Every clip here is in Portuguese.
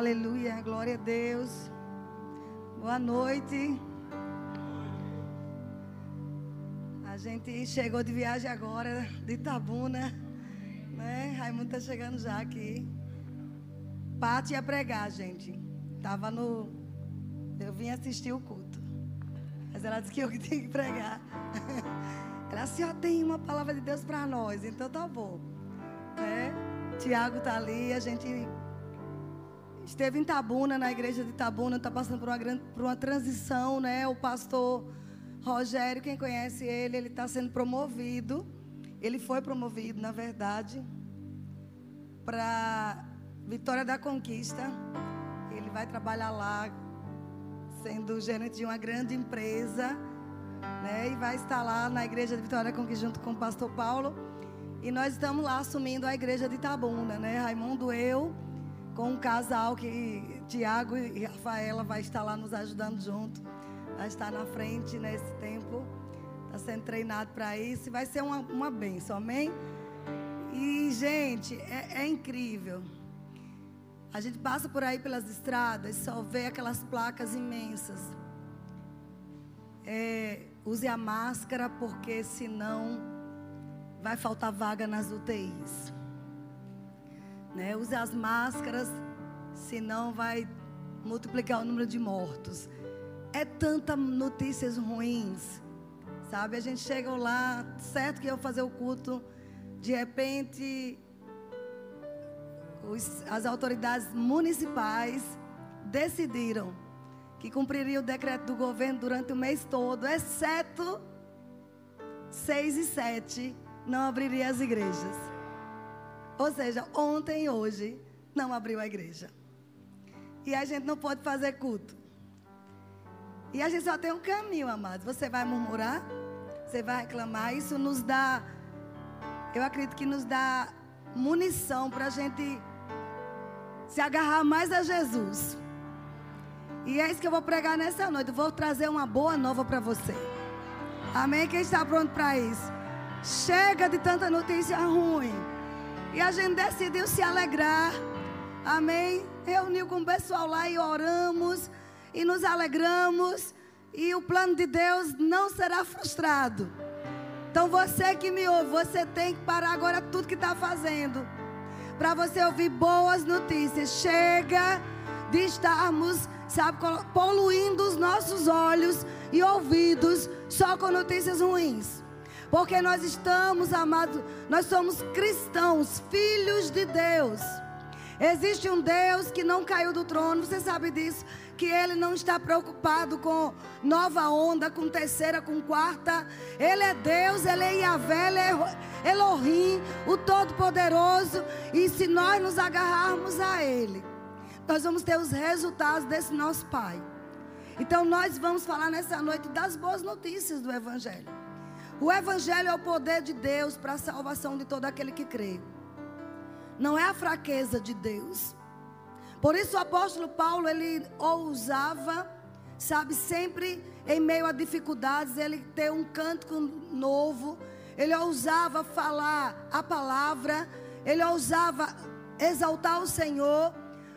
Aleluia, glória a Deus. Boa noite. A gente chegou de viagem agora, de Itabuna. Né? Raimundo está chegando já aqui. Pati ia pregar, gente. Tava no. Eu vim assistir o culto. Mas ela disse que eu que tinha que pregar. Ela assim, ó, tem uma palavra de Deus para nós, então tá bom. Né? Tiago está ali, a gente esteve em Tabuna, na igreja de Tabuna, está passando por uma, grande, por uma transição, né? O pastor Rogério, quem conhece ele, ele está sendo promovido. Ele foi promovido, na verdade, para Vitória da Conquista. Ele vai trabalhar lá, sendo gerente de uma grande empresa, né? E vai estar lá na igreja de Vitória da Conquista junto com o pastor Paulo. E nós estamos lá assumindo a igreja de Tabuna, né? Raimundo, eu, com um casal que Tiago e Rafaela vai estar lá nos ajudando junto. Vai estar na frente nesse tempo. Está sendo treinado para isso. E vai ser uma, uma benção, amém? E, gente, é, é incrível. A gente passa por aí pelas estradas, só vê aquelas placas imensas. É, use a máscara, porque senão vai faltar vaga nas UTIs. Né? Use as máscaras, senão vai multiplicar o número de mortos. É tanta notícias ruins, sabe? A gente chega lá, certo que eu fazer o culto, de repente os, as autoridades municipais decidiram que cumpriria o decreto do governo durante o mês todo, exceto 6 e 7 não abriria as igrejas. Ou seja, ontem e hoje não abriu a igreja. E a gente não pode fazer culto. E a gente só tem um caminho, amados. Você vai murmurar, você vai reclamar. Isso nos dá, eu acredito que nos dá munição para a gente se agarrar mais a Jesus. E é isso que eu vou pregar nessa noite. Eu vou trazer uma boa nova para você. Amém? Quem está pronto para isso? Chega de tanta notícia ruim. E a gente decidiu se alegrar. Amém? Reuniu com o pessoal lá e oramos. E nos alegramos. E o plano de Deus não será frustrado. Então você que me ouve, você tem que parar agora tudo que está fazendo. Para você ouvir boas notícias. Chega de estarmos, sabe, poluindo os nossos olhos e ouvidos só com notícias ruins. Porque nós estamos, amados, nós somos cristãos, filhos de Deus. Existe um Deus que não caiu do trono, você sabe disso, que ele não está preocupado com nova onda, com terceira, com quarta. Ele é Deus, ele é Yahvé, ele é Elohim, o Todo-Poderoso. E se nós nos agarrarmos a Ele, nós vamos ter os resultados desse nosso Pai. Então nós vamos falar nessa noite das boas notícias do Evangelho. O Evangelho é o poder de Deus para a salvação de todo aquele que crê. Não é a fraqueza de Deus. Por isso o apóstolo Paulo, ele ousava, sabe, sempre em meio a dificuldades, ele ter um cântico novo. Ele ousava falar a palavra, ele ousava exaltar o Senhor,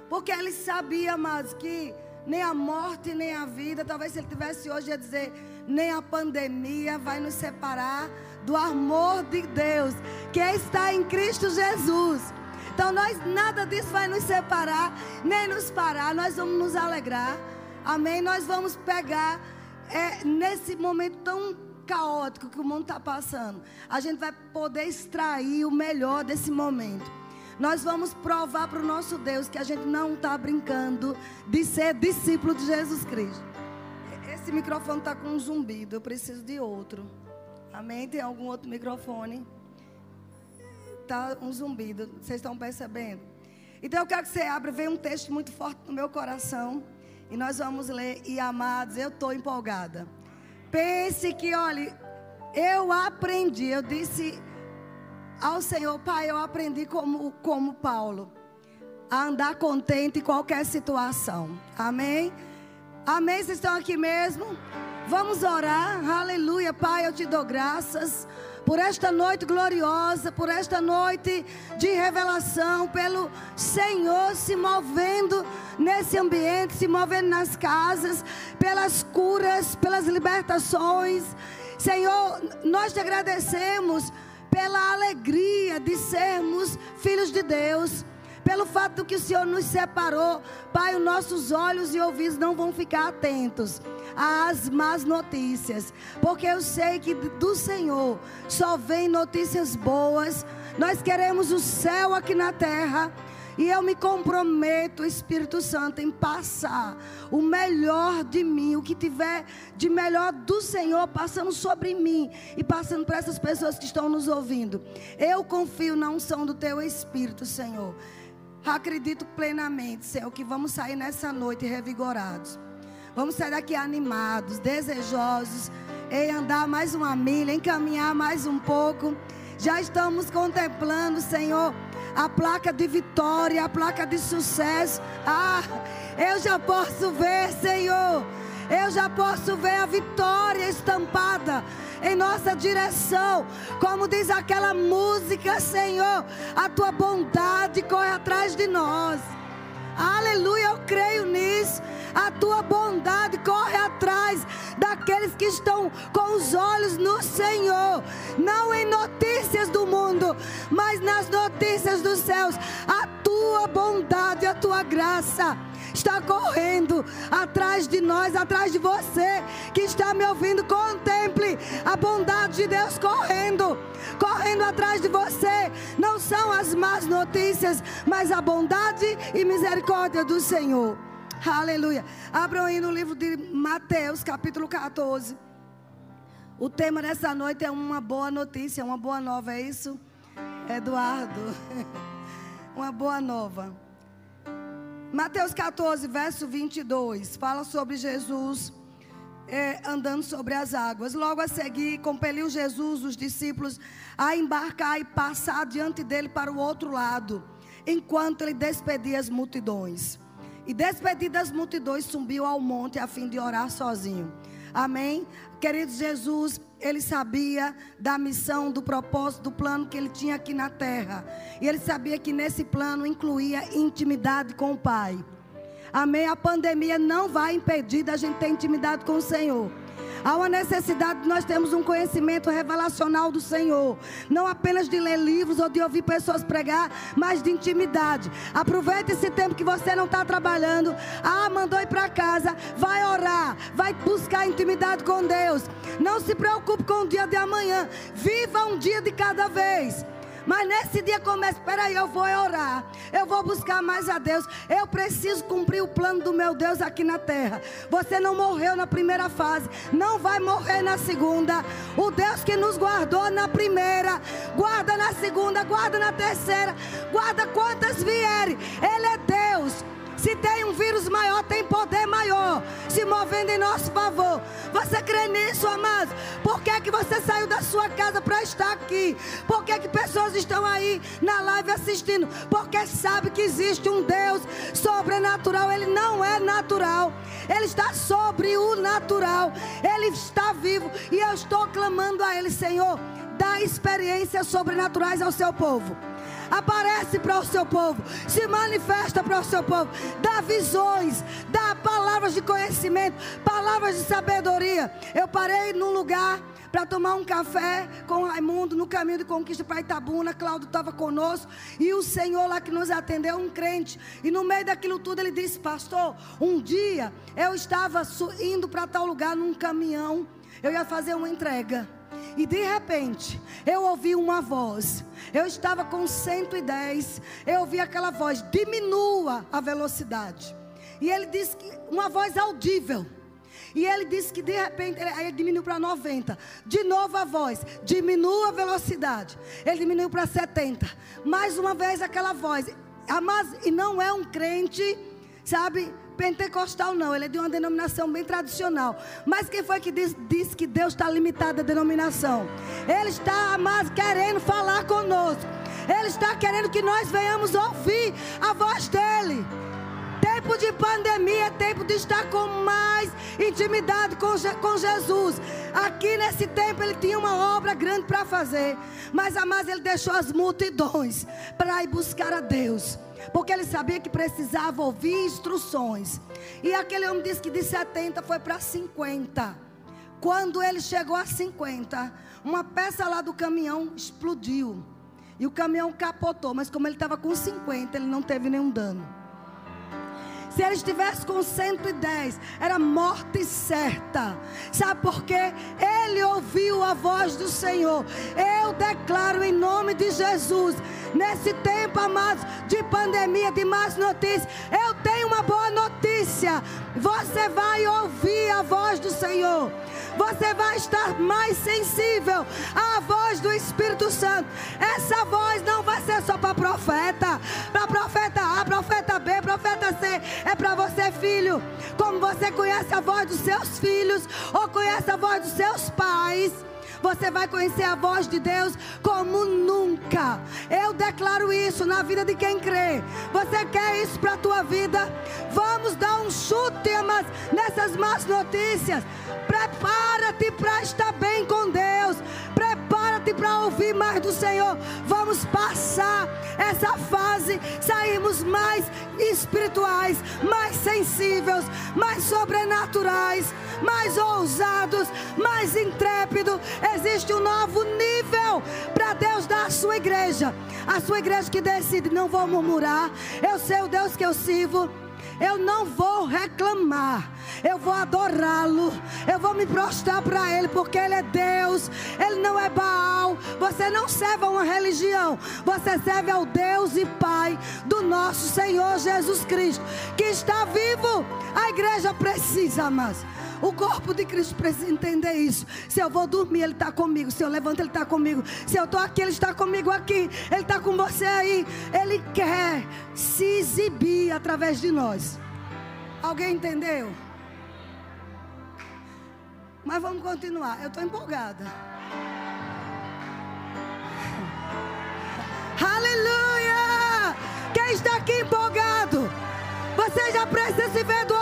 porque ele sabia, mas que nem a morte, nem a vida, talvez se ele tivesse hoje ia dizer, nem a pandemia vai nos separar do amor de Deus que está em Cristo Jesus. Então nós nada disso vai nos separar, nem nos parar. Nós vamos nos alegrar. Amém. Nós vamos pegar é, nesse momento tão caótico que o mundo está passando. A gente vai poder extrair o melhor desse momento. Nós vamos provar para o nosso Deus que a gente não está brincando de ser discípulo de Jesus Cristo. Esse microfone está com um zumbido. Eu preciso de outro. Amém? Tem algum outro microfone? Está um zumbido. Vocês estão percebendo? Então eu quero que você abra. Vem um texto muito forte no meu coração. E nós vamos ler. E amados, eu estou empolgada. Pense que, olha, eu aprendi. Eu disse ao Senhor, Pai, eu aprendi como, como Paulo. A andar contente em qualquer situação. Amém? Amém? Vocês estão aqui mesmo? Vamos orar. Aleluia, Pai, eu te dou graças por esta noite gloriosa, por esta noite de revelação, pelo Senhor se movendo nesse ambiente, se movendo nas casas, pelas curas, pelas libertações. Senhor, nós te agradecemos pela alegria de sermos filhos de Deus pelo fato que o Senhor nos separou, Pai, os nossos olhos e ouvidos não vão ficar atentos às más notícias, porque eu sei que do Senhor só vem notícias boas. Nós queremos o céu aqui na terra. E eu me comprometo, Espírito Santo, em passar o melhor de mim, o que tiver de melhor do Senhor passando sobre mim e passando para essas pessoas que estão nos ouvindo. Eu confio na unção do teu Espírito, Senhor. Acredito plenamente, Senhor, que vamos sair nessa noite revigorados. Vamos sair daqui animados, desejosos em andar mais uma milha, em caminhar mais um pouco. Já estamos contemplando, Senhor, a placa de vitória, a placa de sucesso. Ah, eu já posso ver, Senhor. Eu já posso ver a vitória estampada em nossa direção. Como diz aquela música, Senhor, a tua bondade corre atrás de nós. Aleluia, eu creio nisso. A tua bondade corre atrás daqueles que estão com os olhos no Senhor, não em notícias do mundo, mas nas notícias dos céus. A tua bondade, a tua graça está correndo atrás de nós, atrás de você que está me ouvindo. Contemple a bondade de Deus correndo, correndo atrás de você. Não são as más notícias, mas a bondade e misericórdia do Senhor. Aleluia. Abram aí no livro de Mateus, capítulo 14. O tema dessa noite é uma boa notícia, uma boa nova, é isso? Eduardo. Uma boa nova. Mateus 14, verso 22, fala sobre Jesus é, andando sobre as águas. Logo a seguir, compeliu Jesus os discípulos a embarcar e passar diante dele para o outro lado, enquanto ele despedia as multidões. E despedidas as multidões, subiu ao monte a fim de orar sozinho. Amém? Querido Jesus, ele sabia da missão, do propósito, do plano que ele tinha aqui na terra. E ele sabia que nesse plano incluía intimidade com o Pai. Amém? A pandemia não vai impedir da gente ter intimidade com o Senhor. Há uma necessidade de nós termos um conhecimento revelacional do Senhor. Não apenas de ler livros ou de ouvir pessoas pregar, mas de intimidade. Aproveite esse tempo que você não está trabalhando. Ah, mandou ir para casa. Vai orar. Vai buscar intimidade com Deus. Não se preocupe com o dia de amanhã. Viva um dia de cada vez. Mas nesse dia começa, aí, eu vou orar. Eu vou buscar mais a Deus. Eu preciso cumprir o plano do meu Deus aqui na terra. Você não morreu na primeira fase, não vai morrer na segunda. O Deus que nos guardou na primeira, guarda na segunda, guarda na terceira, guarda quantas vierem. Ele é Deus. Se tem um vírus maior, tem poder maior se movendo em nosso favor. Você crê nisso, amados? Por que, que você saiu da sua casa para estar aqui? Por que, que pessoas estão aí na live assistindo? Porque sabe que existe um Deus sobrenatural. Ele não é natural. Ele está sobre o natural. Ele está vivo. E eu estou clamando a Ele, Senhor, dá experiências sobrenaturais ao seu povo aparece para o seu povo, se manifesta para o seu povo, dá visões, dá palavras de conhecimento, palavras de sabedoria. Eu parei num lugar para tomar um café com Raimundo no caminho de conquista para Itabuna. Cláudio estava conosco e o Senhor lá que nos atendeu, um crente. E no meio daquilo tudo ele disse: Pastor, um dia eu estava indo para tal lugar num caminhão, eu ia fazer uma entrega. E de repente, eu ouvi uma voz. Eu estava com 110. Eu ouvi aquela voz: diminua a velocidade. E ele disse que uma voz audível. E ele disse que de repente, aí ele diminuiu para 90. De novo a voz, diminua a velocidade. Ele diminuiu para 70. Mais uma vez aquela voz. Mas, e não é um crente, sabe? Pentecostal não, ele é de uma denominação bem tradicional. Mas quem foi que disse, disse que Deus está limitado à denominação? Ele está, mas querendo falar conosco. Ele está querendo que nós venhamos ouvir a voz dele. Tempo de pandemia, tempo de estar com mais intimidade com, com Jesus. Aqui nesse tempo ele tinha uma obra grande para fazer, mas a mais ele deixou as multidões para ir buscar a Deus. Porque ele sabia que precisava ouvir instruções. E aquele homem disse que de 70 foi para 50. Quando ele chegou a 50, uma peça lá do caminhão explodiu. E o caminhão capotou, mas como ele estava com 50, ele não teve nenhum dano. Se ele estivesse com 110, era morte certa. Sabe por quê? Ele ouviu a voz do Senhor. Eu declaro em nome de Jesus, nesse tempo, amados, de pandemia, de más notícias, eu tenho uma boa notícia. Você vai ouvir a voz do Senhor você vai estar mais sensível à voz do Espírito Santo. Essa voz não vai ser só para profeta, para profeta A, profeta B, profeta C. É para você, filho. Como você conhece a voz dos seus filhos ou conhece a voz dos seus pais. Você vai conhecer a voz de Deus como nunca. Eu declaro isso na vida de quem crê. Você quer isso para a tua vida? Vamos dar um chute mas nessas más notícias. Prepara-te para estar bem com Deus. Prepara-te para ouvir mais do Senhor. Vamos passar essa fase, sairmos mais espirituais, mais sensíveis, mais sobrenaturais, mais ousados, mais intrépidos. Existe um novo nível para Deus dar à sua igreja. A sua igreja que decide, não vou murmurar. Eu sei o Deus que eu sirvo. Eu não vou reclamar. Eu vou adorá-lo. Eu vou me prostrar para Ele, porque Ele é Deus. Ele não é Baal. Você não serve a uma religião. Você serve ao Deus e Pai do nosso Senhor Jesus Cristo, que está vivo. A igreja precisa, mas o corpo de Cristo precisa entender isso. Se eu vou dormir, Ele está comigo. Se eu levanto, Ele está comigo. Se eu estou aqui, Ele está comigo aqui. Ele está com você aí. Ele quer se exibir através de nós. Alguém entendeu? Mas vamos continuar. Eu estou empolgada. Aleluia! Quem está aqui empolgado? Você já precisa se ver do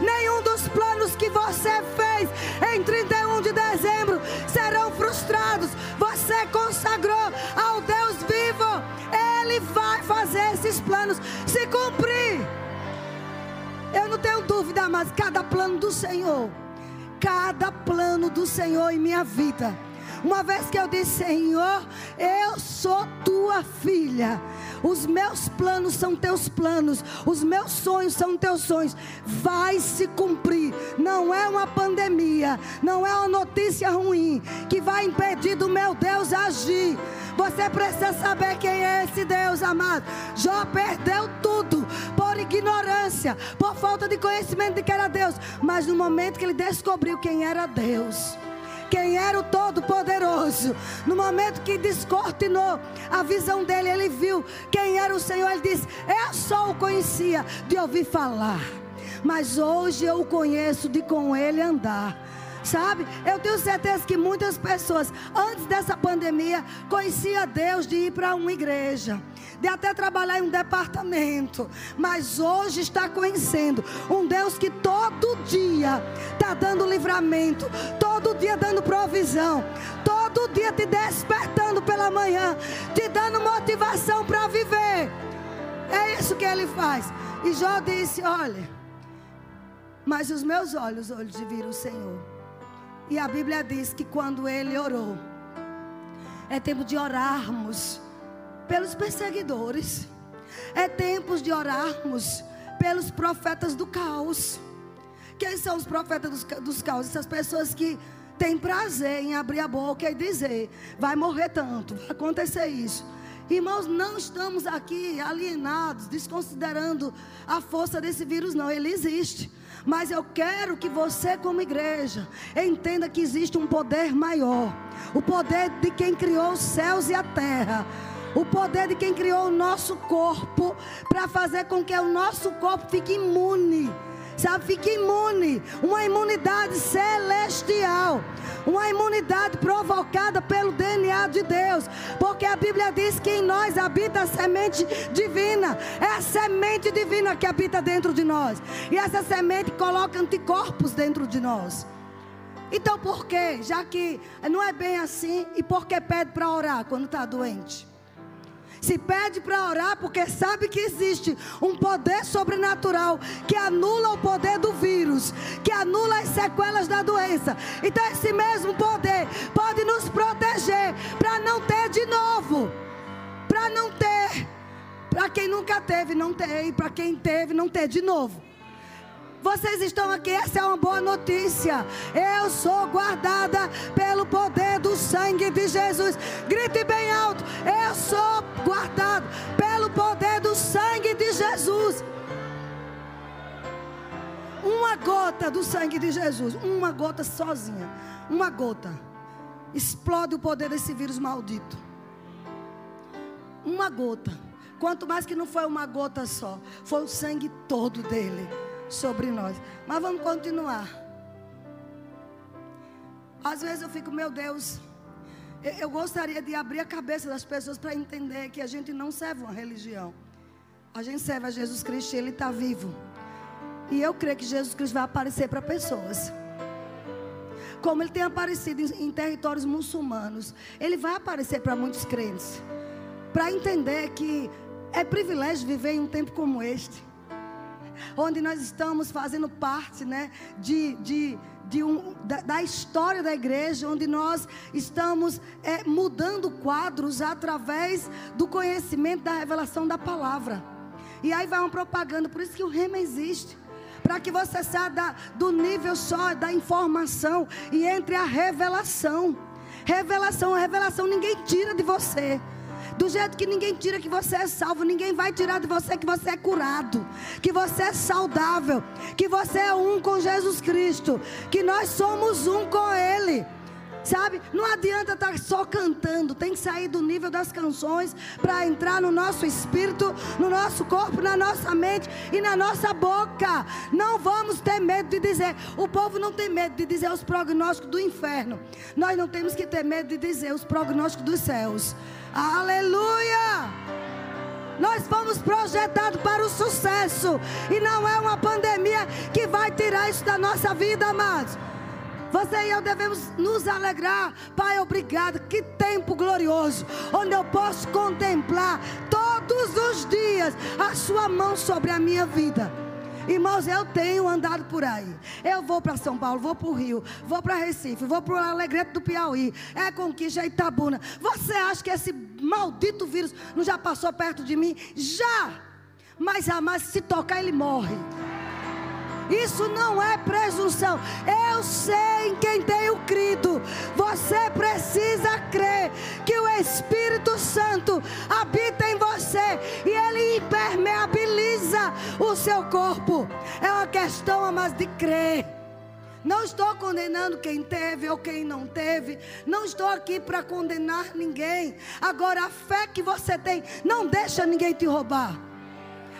Nenhum dos planos que você fez em 31 de dezembro serão frustrados. Você consagrou ao Deus vivo. Ele vai fazer esses planos se cumprir. Eu não tenho dúvida, mas cada plano do Senhor, cada plano do Senhor em minha vida. Uma vez que eu disse, Senhor, eu sou tua filha. Os meus planos são teus planos, os meus sonhos são teus sonhos. Vai se cumprir. Não é uma pandemia, não é uma notícia ruim que vai impedir do meu Deus agir. Você precisa saber quem é esse Deus, amado. Jó perdeu tudo por ignorância, por falta de conhecimento de que era Deus. Mas no momento que ele descobriu quem era Deus, quem era o Todo-Poderoso. No momento que descortinou a visão dele, ele viu quem era o Senhor. Ele disse: Eu só o conhecia de ouvir falar, mas hoje eu o conheço de com ele andar. Sabe? Eu tenho certeza que muitas pessoas, antes dessa pandemia, conheciam Deus de ir para uma igreja de até trabalhar em um departamento, mas hoje está conhecendo um Deus que todo dia está dando livramento, todo dia dando provisão, todo dia te despertando pela manhã, te dando motivação para viver. É isso que ele faz. E Jó disse: Olha, mas os meus olhos, olhos de vir o Senhor. E a Bíblia diz que quando ele orou, é tempo de orarmos pelos perseguidores. É tempo de orarmos pelos profetas do caos. Quem são os profetas dos, dos caos? Essas pessoas que têm prazer em abrir a boca e dizer: vai morrer tanto, vai acontecer isso. Irmãos, não estamos aqui alienados, desconsiderando a força desse vírus, não, ele existe. Mas eu quero que você, como igreja, entenda que existe um poder maior o poder de quem criou os céus e a terra o poder de quem criou o nosso corpo para fazer com que o nosso corpo fique imune. Sabe, fique imune. Uma imunidade celestial. Uma imunidade provocada pelo DNA de Deus. Porque a Bíblia diz que em nós habita a semente divina. É a semente divina que habita dentro de nós. E essa semente coloca anticorpos dentro de nós. Então por quê? Já que não é bem assim, e por que pede para orar quando está doente? Se pede para orar porque sabe que existe um poder sobrenatural que anula o poder do vírus, que anula as sequelas da doença. Então esse mesmo poder pode nos proteger para não ter de novo, para não ter, para quem nunca teve não ter e para quem teve não ter de novo. Vocês estão aqui, essa é uma boa notícia. Eu sou guardada pelo poder do sangue de Jesus. Grite bem alto. Eu sou guardado pelo poder do sangue de Jesus. Uma gota do sangue de Jesus, uma gota sozinha, uma gota, explode o poder desse vírus maldito. Uma gota. Quanto mais que não foi uma gota só, foi o sangue todo dele sobre nós. Mas vamos continuar. Às vezes eu fico, meu Deus, eu gostaria de abrir a cabeça das pessoas para entender que a gente não serve uma religião. A gente serve a Jesus Cristo e Ele está vivo. E eu creio que Jesus Cristo vai aparecer para pessoas. Como Ele tem aparecido em, territórios muçulmanos, Ele vai aparecer para muitos crentes. Para entender que é privilégio viver em um tempo como este onde nós estamos fazendo parte né, de, de, de um, da, da, história da igreja, onde nós estamos é, mudando quadros através do conhecimento da revelação da palavra. E aí vai uma propaganda, por isso que o rema existe. Para que você saia da, do nível só da informação e entre a revelação. Revelação, revelação ninguém tira de você. Do jeito que ninguém tira que você é salvo, ninguém vai tirar de você que você é curado, que você é saudável, que você é um com Jesus Cristo, que nós somos um com Ele. Sabe? Não adianta estar só cantando, tem que sair do nível das canções para entrar no nosso espírito, no nosso corpo, na nossa mente e na nossa boca. Não vamos ter medo de dizer. O povo não tem medo de dizer os prognósticos do inferno. Nós não temos que ter medo de dizer os prognósticos dos céus. Aleluia! Nós fomos projetados para o sucesso. E não é uma pandemia que vai tirar isso da nossa vida, amados. Você e eu devemos nos alegrar. Pai, obrigado. Que tempo glorioso. Onde eu posso contemplar todos os dias a Sua mão sobre a minha vida. Irmãos, eu tenho andado por aí. Eu vou para São Paulo, vou para o Rio, vou para Recife, vou para o Alegrete do Piauí, é Conquista, é Itabuna. Você acha que esse maldito vírus não já passou perto de mim? Já! Mas jamais se tocar, ele morre. Isso não é presunção. Eu sei em quem tenho crido. Você precisa crer que o Espírito Santo habita em você e ele impermeabiliza o seu corpo. É uma questão mais de crer. Não estou condenando quem teve ou quem não teve. Não estou aqui para condenar ninguém. Agora, a fé que você tem, não deixa ninguém te roubar.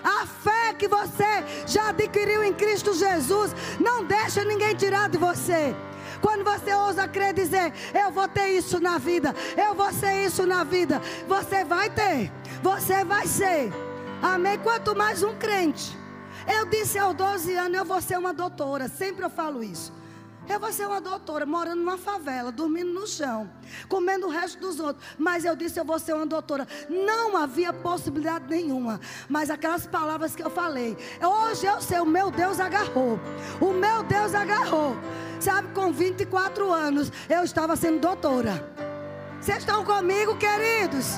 A fé que você já adquiriu em Cristo Jesus, não deixa ninguém tirar de você. Quando você ousa crer dizer, eu vou ter isso na vida, eu vou ser isso na vida, você vai ter, você vai ser. Amém? Quanto mais um crente. Eu disse aos 12 anos, eu vou ser uma doutora, sempre eu falo isso. Eu vou ser uma doutora, morando numa favela, dormindo no chão, comendo o resto dos outros. Mas eu disse, eu vou ser uma doutora. Não havia possibilidade nenhuma. Mas aquelas palavras que eu falei, hoje eu sei, o meu Deus agarrou. O meu Deus agarrou. Sabe, com 24 anos, eu estava sendo doutora. Vocês estão comigo, queridos?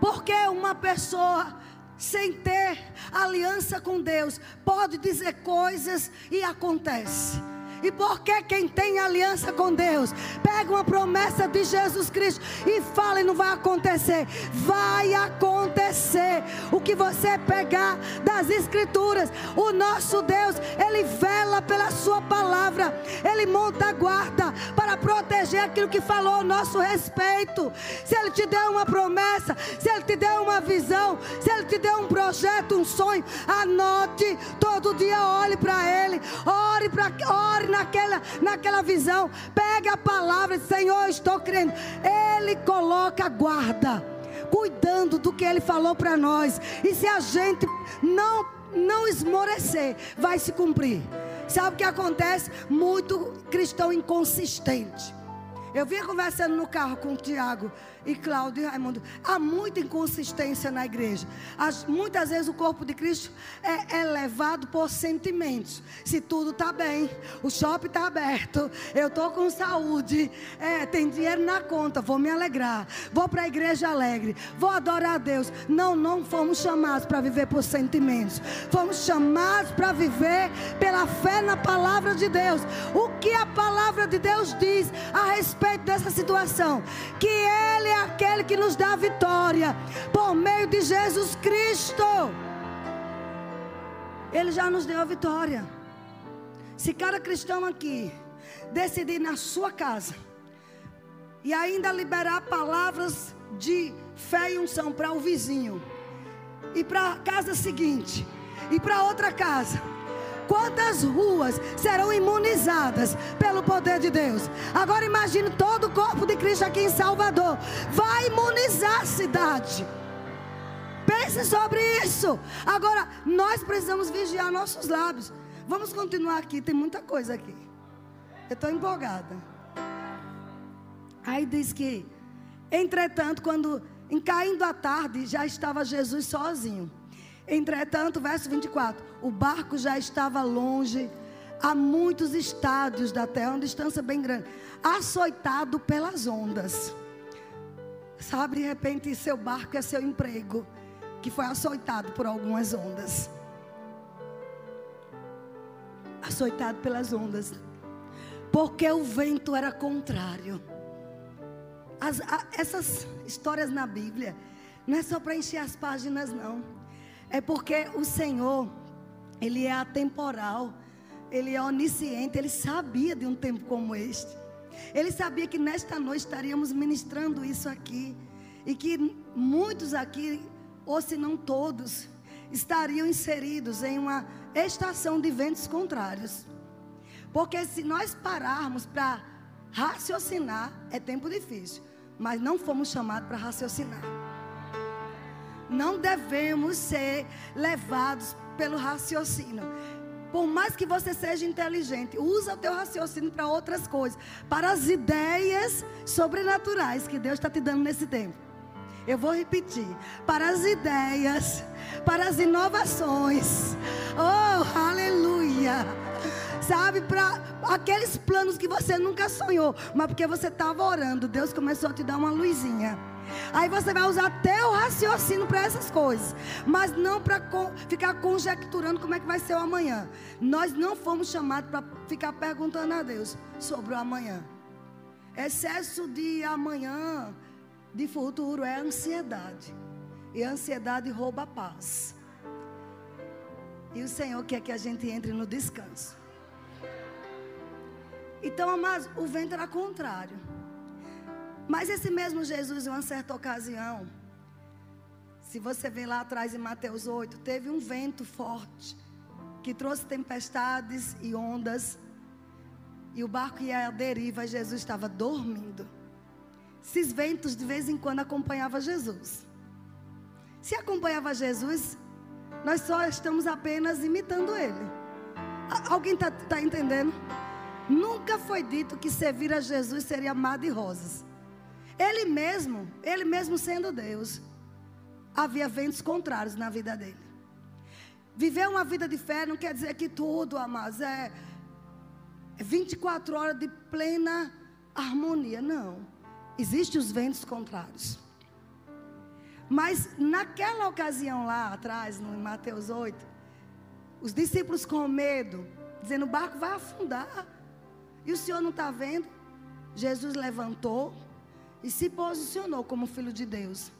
Porque uma pessoa sem ter aliança com Deus, pode dizer coisas e acontece. E porque quem tem aliança com Deus, pega uma promessa de Jesus Cristo e fala e não vai acontecer. Vai acontecer. o que você pegar das Escrituras. O nosso Deus, Ele vela pela Sua palavra, Ele monta a guarda para proteger aquilo que falou a nosso respeito. Se Ele te deu uma promessa, se Ele te deu uma visão, se Ele te deu um projeto, um sonho, anote todo dia, olhe para Ele, ore, pra, ore naquela, naquela visão, pegue a palavra, Senhor, estou crendo. Ele coloca guarda cuidando do que ele falou para nós. E se a gente não não esmorecer, vai se cumprir. Sabe o que acontece? Muito cristão inconsistente. Eu vinha conversando no carro com o Tiago e Cláudio e Raimundo. Há muita inconsistência na igreja. As, muitas vezes o corpo de Cristo é, é levado por sentimentos. Se tudo está bem, o shopping está aberto, eu estou com saúde, é, tem dinheiro na conta, vou me alegrar, vou para a igreja alegre, vou adorar a Deus. Não, não fomos chamados para viver por sentimentos. Fomos chamados para viver pela fé na palavra de Deus. O que a palavra de Deus diz a respeito dessa situação? Que Ele é aquele que nos dá vitória por meio de Jesus Cristo. Ele já nos deu a vitória. Se cada cristão aqui decidir na sua casa e ainda liberar palavras de fé e unção para o vizinho e para a casa seguinte e para outra casa Quantas ruas serão imunizadas pelo poder de Deus? Agora imagine todo o corpo de Cristo aqui em Salvador. Vai imunizar a cidade. Pense sobre isso. Agora, nós precisamos vigiar nossos lábios. Vamos continuar aqui, tem muita coisa aqui. Eu estou empolgada. Aí diz que, entretanto, quando em caindo a tarde, já estava Jesus sozinho. Entretanto, verso 24: o barco já estava longe, a muitos estádios da terra, uma distância bem grande, açoitado pelas ondas. Sabe, de repente, seu barco é seu emprego, que foi açoitado por algumas ondas. Açoitado pelas ondas, porque o vento era contrário. As, a, essas histórias na Bíblia, não é só para encher as páginas, não. É porque o Senhor, Ele é atemporal, Ele é onisciente, Ele sabia de um tempo como este. Ele sabia que nesta noite estaríamos ministrando isso aqui. E que muitos aqui, ou se não todos, estariam inseridos em uma estação de ventos contrários. Porque se nós pararmos para raciocinar, é tempo difícil. Mas não fomos chamados para raciocinar. Não devemos ser levados pelo raciocínio. Por mais que você seja inteligente, usa o teu raciocínio para outras coisas, para as ideias sobrenaturais que Deus está te dando nesse tempo. Eu vou repetir: para as ideias, para as inovações. Oh, aleluia! Sabe, para aqueles planos que você nunca sonhou, mas porque você estava orando, Deus começou a te dar uma luzinha. Aí você vai usar até o raciocínio para essas coisas, mas não para ficar conjecturando como é que vai ser o amanhã. Nós não fomos chamados para ficar perguntando a Deus sobre o amanhã. Excesso de amanhã, de futuro, é ansiedade. E a ansiedade rouba a paz. E o Senhor quer que a gente entre no descanso. Então, amados, o vento era contrário. Mas esse mesmo Jesus, em uma certa ocasião, se você ver lá atrás em Mateus 8, teve um vento forte que trouxe tempestades e ondas, e o barco ia à deriva, Jesus estava dormindo. Esses ventos de vez em quando acompanhavam Jesus. Se acompanhava Jesus, nós só estamos apenas imitando ele. Alguém está tá entendendo? Nunca foi dito que servir a Jesus seria amado de rosas. Ele mesmo, ele mesmo sendo Deus, havia ventos contrários na vida dele. Viver uma vida de fé não quer dizer que tudo, amados, é 24 horas de plena harmonia. Não. Existem os ventos contrários. Mas naquela ocasião lá atrás, no Mateus 8, os discípulos com medo, dizendo: o barco vai afundar. E o Senhor não está vendo? Jesus levantou, e se posicionou como filho de Deus.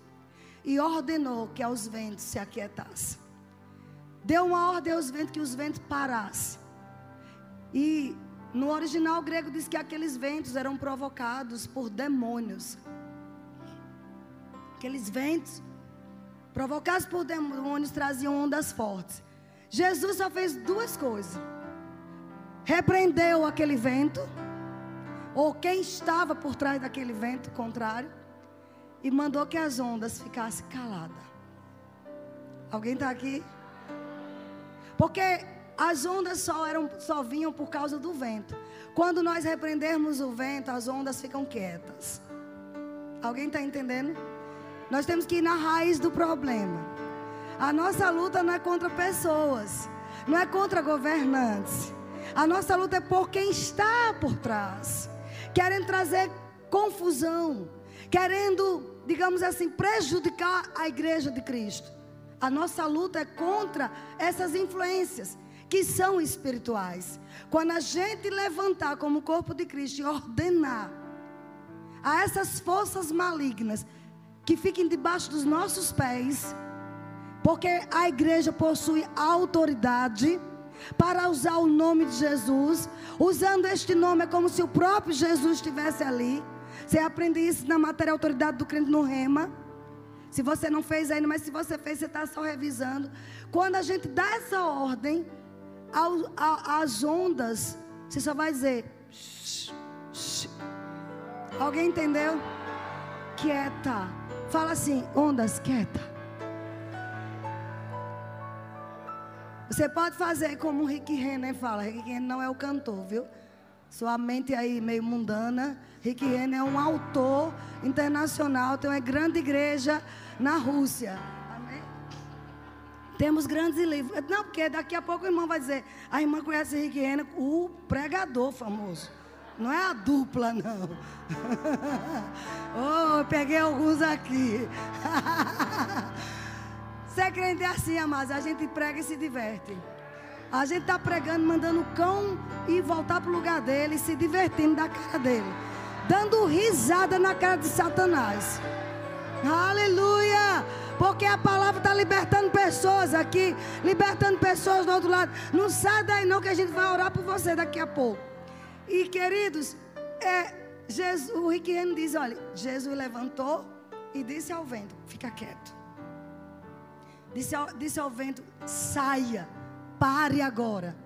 e ordenou que aos ventos se aquietassem. Deu uma ordem aos ventos que os ventos parassem. E no original grego diz que aqueles ventos eram provocados por demônios. Aqueles ventos provocados por demônios traziam ondas fortes. Jesus só fez duas coisas: repreendeu aquele vento, ou quem estava por trás daquele vento contrário, e mandou que as ondas ficassem caladas. Alguém está aqui? Porque as ondas só, eram, só vinham por causa do vento. Quando nós repreendermos o vento, as ondas ficam quietas. Alguém está entendendo? Nós temos que ir na raiz do problema. A nossa luta não é contra pessoas, não é contra governantes. A nossa luta é por quem está por trás, querendo trazer confusão, querendo, digamos assim, prejudicar a igreja de Cristo. A nossa luta é contra essas influências que são espirituais. Quando a gente levantar como corpo de Cristo e ordenar a essas forças malignas que fiquem debaixo dos nossos pés, porque a igreja possui autoridade para usar o nome de Jesus, usando este nome é como se o próprio Jesus estivesse ali. Você aprende isso na matéria autoridade do crente no rema. Se você não fez ainda, mas se você fez, você está só revisando. Quando a gente dá essa ordem, as ondas, você só vai dizer. Shh, shh. Alguém entendeu? Quieta. Fala assim, ondas, quieta. Você pode fazer como o Rick Renner fala. Rick Renner não é o cantor, viu? Sua mente aí meio mundana. Rick Renner é um autor internacional, tem uma grande igreja na Rússia. Temos grandes livros. Não, porque daqui a pouco o irmão vai dizer: a irmã conhece Rick Renner, o pregador famoso. Não é a dupla, não. oh, peguei alguns aqui. Ser crente é assim, amados. A gente prega e se diverte. A gente está pregando, mandando o cão ir voltar para o lugar dele, se divertindo da cara dele. Dando risada na cara de Satanás. Aleluia! Porque a palavra está libertando pessoas aqui, libertando pessoas do outro lado. Não sai daí não que a gente vai orar por você daqui a pouco. E queridos, é, Jesus, o Riquiano diz, olha, Jesus levantou e disse ao vento, fica quieto. Disse ao, disse ao vento, saia, pare agora.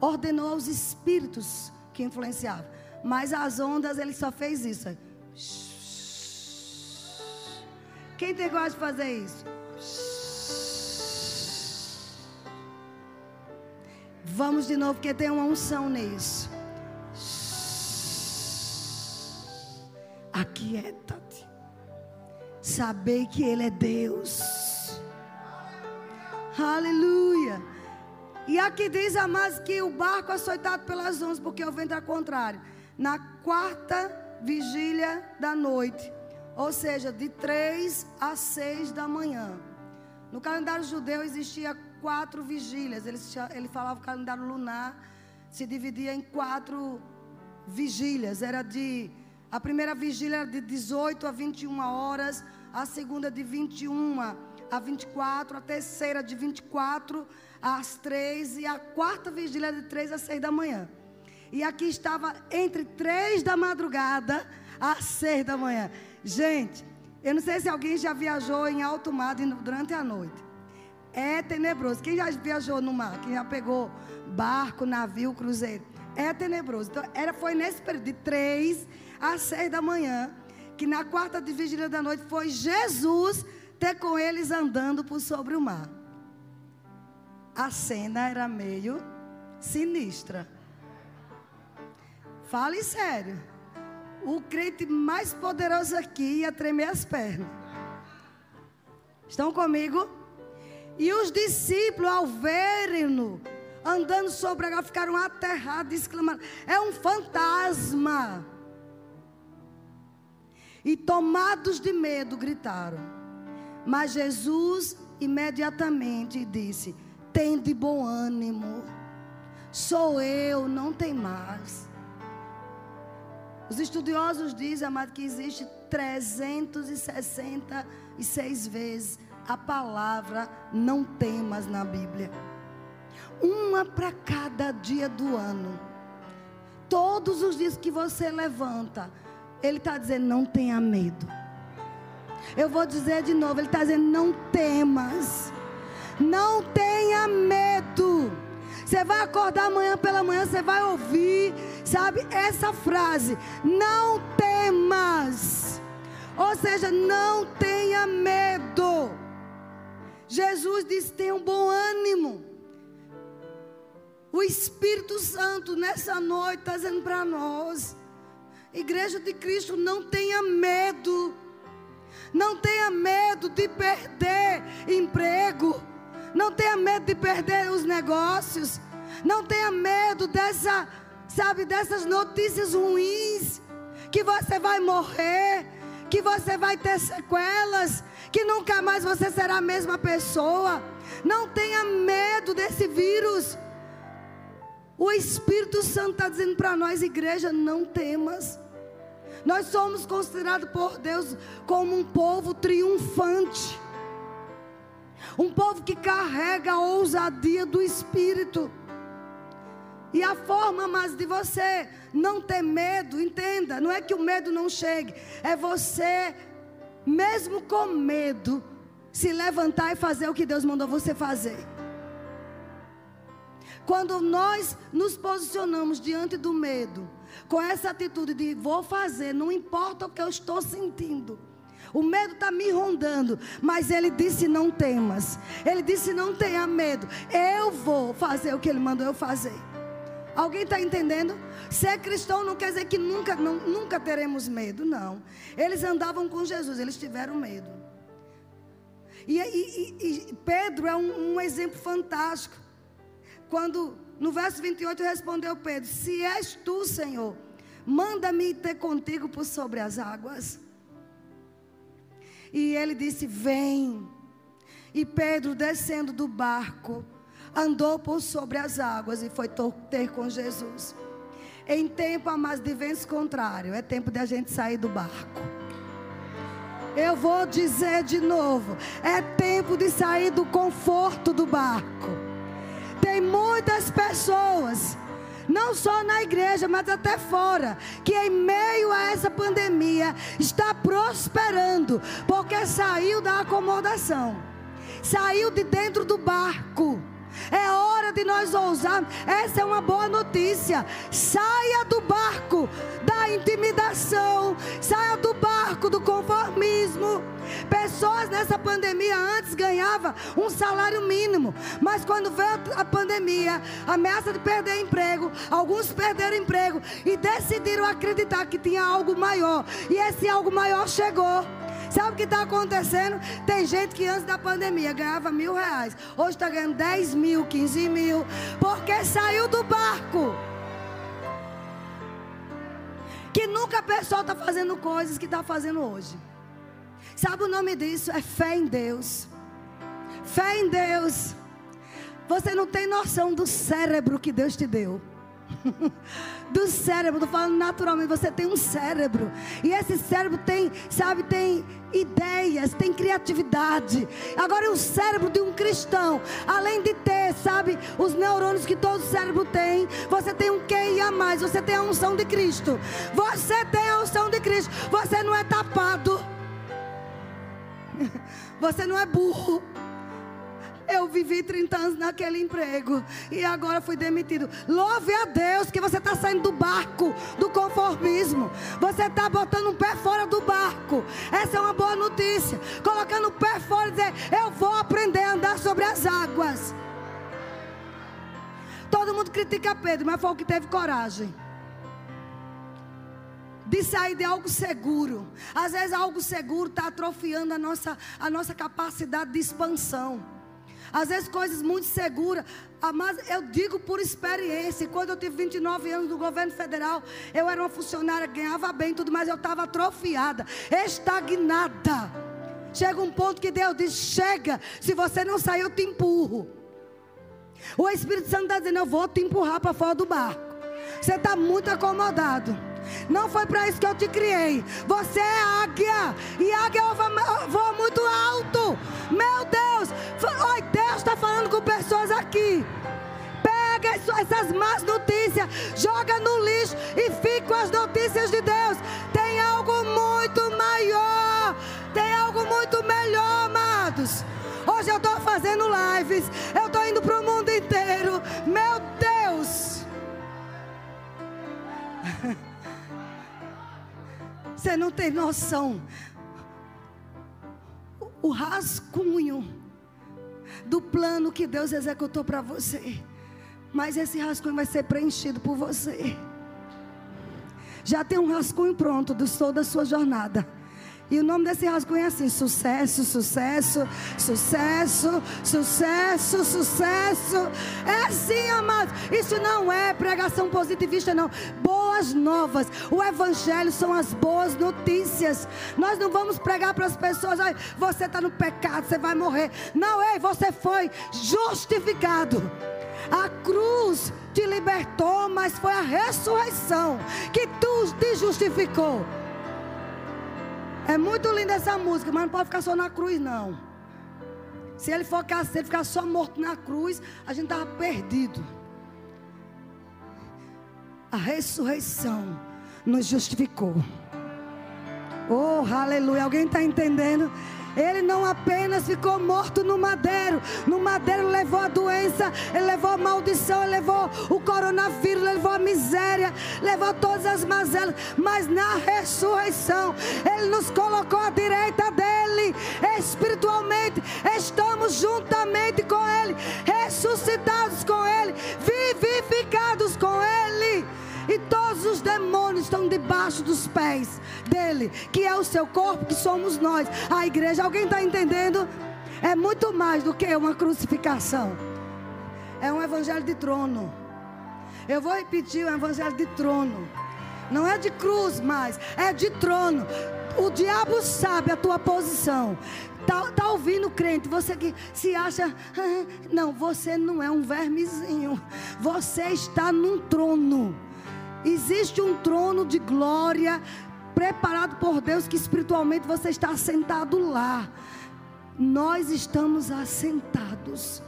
Ordenou aos espíritos que influenciavam. Mas as ondas, ele só fez isso. Quem tem coragem de fazer isso? Vamos de novo, porque tem uma unção nisso. Aquieta-te. Saber que Ele é Deus. Aleluia. E aqui diz, amados, que o barco açoitado pelas ondas, porque o vento é contrário. Na quarta vigília da noite, ou seja, de três a seis da manhã. No calendário judeu existia quatro vigílias. Ele, ele falava o calendário lunar se dividia em quatro vigílias. Era de a primeira vigília era de 18 a 21 horas, a segunda de 21 a 24, a terceira de 24 às 3 e a quarta vigília de 3 a 6 da manhã. E aqui estava entre 3 da madrugada às 6 da manhã. Gente, eu não sei se alguém já viajou em alto mar durante a noite. É tenebroso. Quem já viajou no mar? Quem já pegou barco, navio, cruzeiro? É tenebroso. Então, era, foi nesse período de três às seis da manhã, que na quarta de vigília da noite foi Jesus ter com eles andando por sobre o mar. A cena era meio sinistra. Fale sério o crente mais poderoso aqui ia tremer as pernas. Estão comigo? E os discípulos, ao verem-no andando sobre a água, ficaram aterrados, exclamando: É um fantasma. E tomados de medo, gritaram. Mas Jesus imediatamente disse: Tem de bom ânimo. Sou eu, não tem mais. Os estudiosos dizem, amado, que existe 366 vezes a palavra não temas na Bíblia. Uma para cada dia do ano. Todos os dias que você levanta, Ele está dizendo: não tenha medo. Eu vou dizer de novo: Ele está dizendo: não temas. Não tenha medo. Você vai acordar amanhã pela manhã, você vai ouvir, sabe, essa frase: não temas. Ou seja, não tenha medo. Jesus disse: tenha um bom ânimo. O Espírito Santo nessa noite está dizendo para nós: Igreja de Cristo, não tenha medo. Não tenha medo de perder emprego. Não tenha medo de perder os negócios. Não tenha medo dessa, sabe, dessas notícias ruins. Que você vai morrer. Que você vai ter sequelas. Que nunca mais você será a mesma pessoa. Não tenha medo desse vírus. O Espírito Santo está dizendo para nós, igreja, não temas. Nós somos considerados por Deus como um povo triunfante. Um povo que carrega a ousadia do Espírito. E a forma mais de você não ter medo, entenda, não é que o medo não chegue, é você, mesmo com medo, se levantar e fazer o que Deus mandou você fazer. Quando nós nos posicionamos diante do medo, com essa atitude de vou fazer, não importa o que eu estou sentindo. O medo está me rondando, mas ele disse: não temas. Ele disse: não tenha medo. Eu vou fazer o que ele mandou eu fazer. Alguém está entendendo? Ser cristão não quer dizer que nunca, não, nunca teremos medo, não. Eles andavam com Jesus, eles tiveram medo. E, e, e Pedro é um, um exemplo fantástico. Quando no verso 28 respondeu Pedro: Se és tu, Senhor, manda-me ter contigo por sobre as águas. E ele disse: Vem. E Pedro, descendo do barco, andou por sobre as águas e foi ter com Jesus. Em tempo, amados, de vento contrário, é tempo de a gente sair do barco. Eu vou dizer de novo: é tempo de sair do conforto do barco. Tem muitas pessoas, não só na igreja, mas até fora, que em meio a essa pandemia está prosperando, porque saiu da acomodação, saiu de dentro do barco. É hora de nós ousarmos. Essa é uma boa notícia. Saia do barco da intimidação, saia do barco do conformismo. Pessoas nessa pandemia antes ganhavam um salário mínimo, mas quando veio a pandemia, ameaça de perder emprego, alguns perderam emprego e decidiram acreditar que tinha algo maior, e esse algo maior chegou. Sabe o que está acontecendo? Tem gente que antes da pandemia ganhava mil reais, hoje está ganhando 10 mil, 15 mil, porque saiu do barco. Que nunca a pessoa está fazendo coisas que está fazendo hoje. Sabe o nome disso? É fé em Deus. Fé em Deus. Você não tem noção do cérebro que Deus te deu. do cérebro, estou falando naturalmente, você tem um cérebro. E esse cérebro tem, sabe, tem ideias, tem criatividade. Agora o cérebro de um cristão, além de ter, sabe, os neurônios que todo cérebro tem, você tem um QI a mais, você tem a unção de Cristo. Você tem a unção de Cristo. Você não é tapado. Você não é burro. Eu vivi 30 anos naquele emprego e agora fui demitido. Louve a Deus que você está saindo do barco, do conformismo. Você está botando um pé fora do barco. Essa é uma boa notícia. Colocando o pé fora e dizer: Eu vou aprender a andar sobre as águas. Todo mundo critica Pedro, mas foi o que teve coragem de sair de algo seguro. Às vezes algo seguro está atrofiando a nossa, a nossa capacidade de expansão. Às vezes coisas muito seguras. Ah, mas eu digo por experiência. Quando eu tive 29 anos no governo federal, eu era uma funcionária, ganhava bem tudo, mas eu estava atrofiada, estagnada. Chega um ponto que Deus diz: chega, se você não sair, eu te empurro. O Espírito Santo está dizendo: eu vou te empurrar para fora do barco. Você está muito acomodado. Não foi para isso que eu te criei. Você é águia. E águia voa muito alto. Meu Deus. Oi, Deus está falando com pessoas aqui. Pega essas más notícias, joga no lixo e fica com as notícias de Deus. Tem algo muito maior. Tem algo muito melhor, amados. Hoje eu estou fazendo lives. Eu estou indo para o mundo inteiro. Meu Deus. Você não tem noção. O rascunho do plano que Deus executou para você. Mas esse rascunho vai ser preenchido por você. Já tem um rascunho pronto do toda a sua jornada. E o nome desse rascunho é assim: sucesso, sucesso, sucesso, sucesso, sucesso. É assim, amados. Isso não é pregação positivista, não. Boas novas. O evangelho são as boas notícias. Nós não vamos pregar para as pessoas: você está no pecado, você vai morrer. Não, ei, você foi justificado. A cruz te libertou, mas foi a ressurreição que tu te justificou. É muito linda essa música, mas não pode ficar só na cruz, não. Se ele, focar, se ele ficar só morto na cruz, a gente estava perdido. A ressurreição nos justificou. Oh, aleluia. Alguém está entendendo? Ele não apenas ficou morto no madeiro, no madeiro levou a doença, ele levou a maldição, ele levou o coronavírus, ele levou a miséria, levou todas as mazelas, mas na ressurreição, ele nos colocou à direita dele, espiritualmente, estamos juntamente com ele, ressuscitados com ele, vivificados com ele. E todos os demônios estão debaixo dos pés dele, que é o seu corpo, que somos nós, a igreja. Alguém está entendendo? É muito mais do que uma crucificação. É um evangelho de trono. Eu vou repetir o evangelho de trono. Não é de cruz mais, é de trono. O diabo sabe a tua posição. Tá, tá ouvindo crente, você que se acha, não, você não é um vermezinho. Você está num trono. Existe um trono de glória preparado por Deus que espiritualmente você está assentado lá. Nós estamos assentados.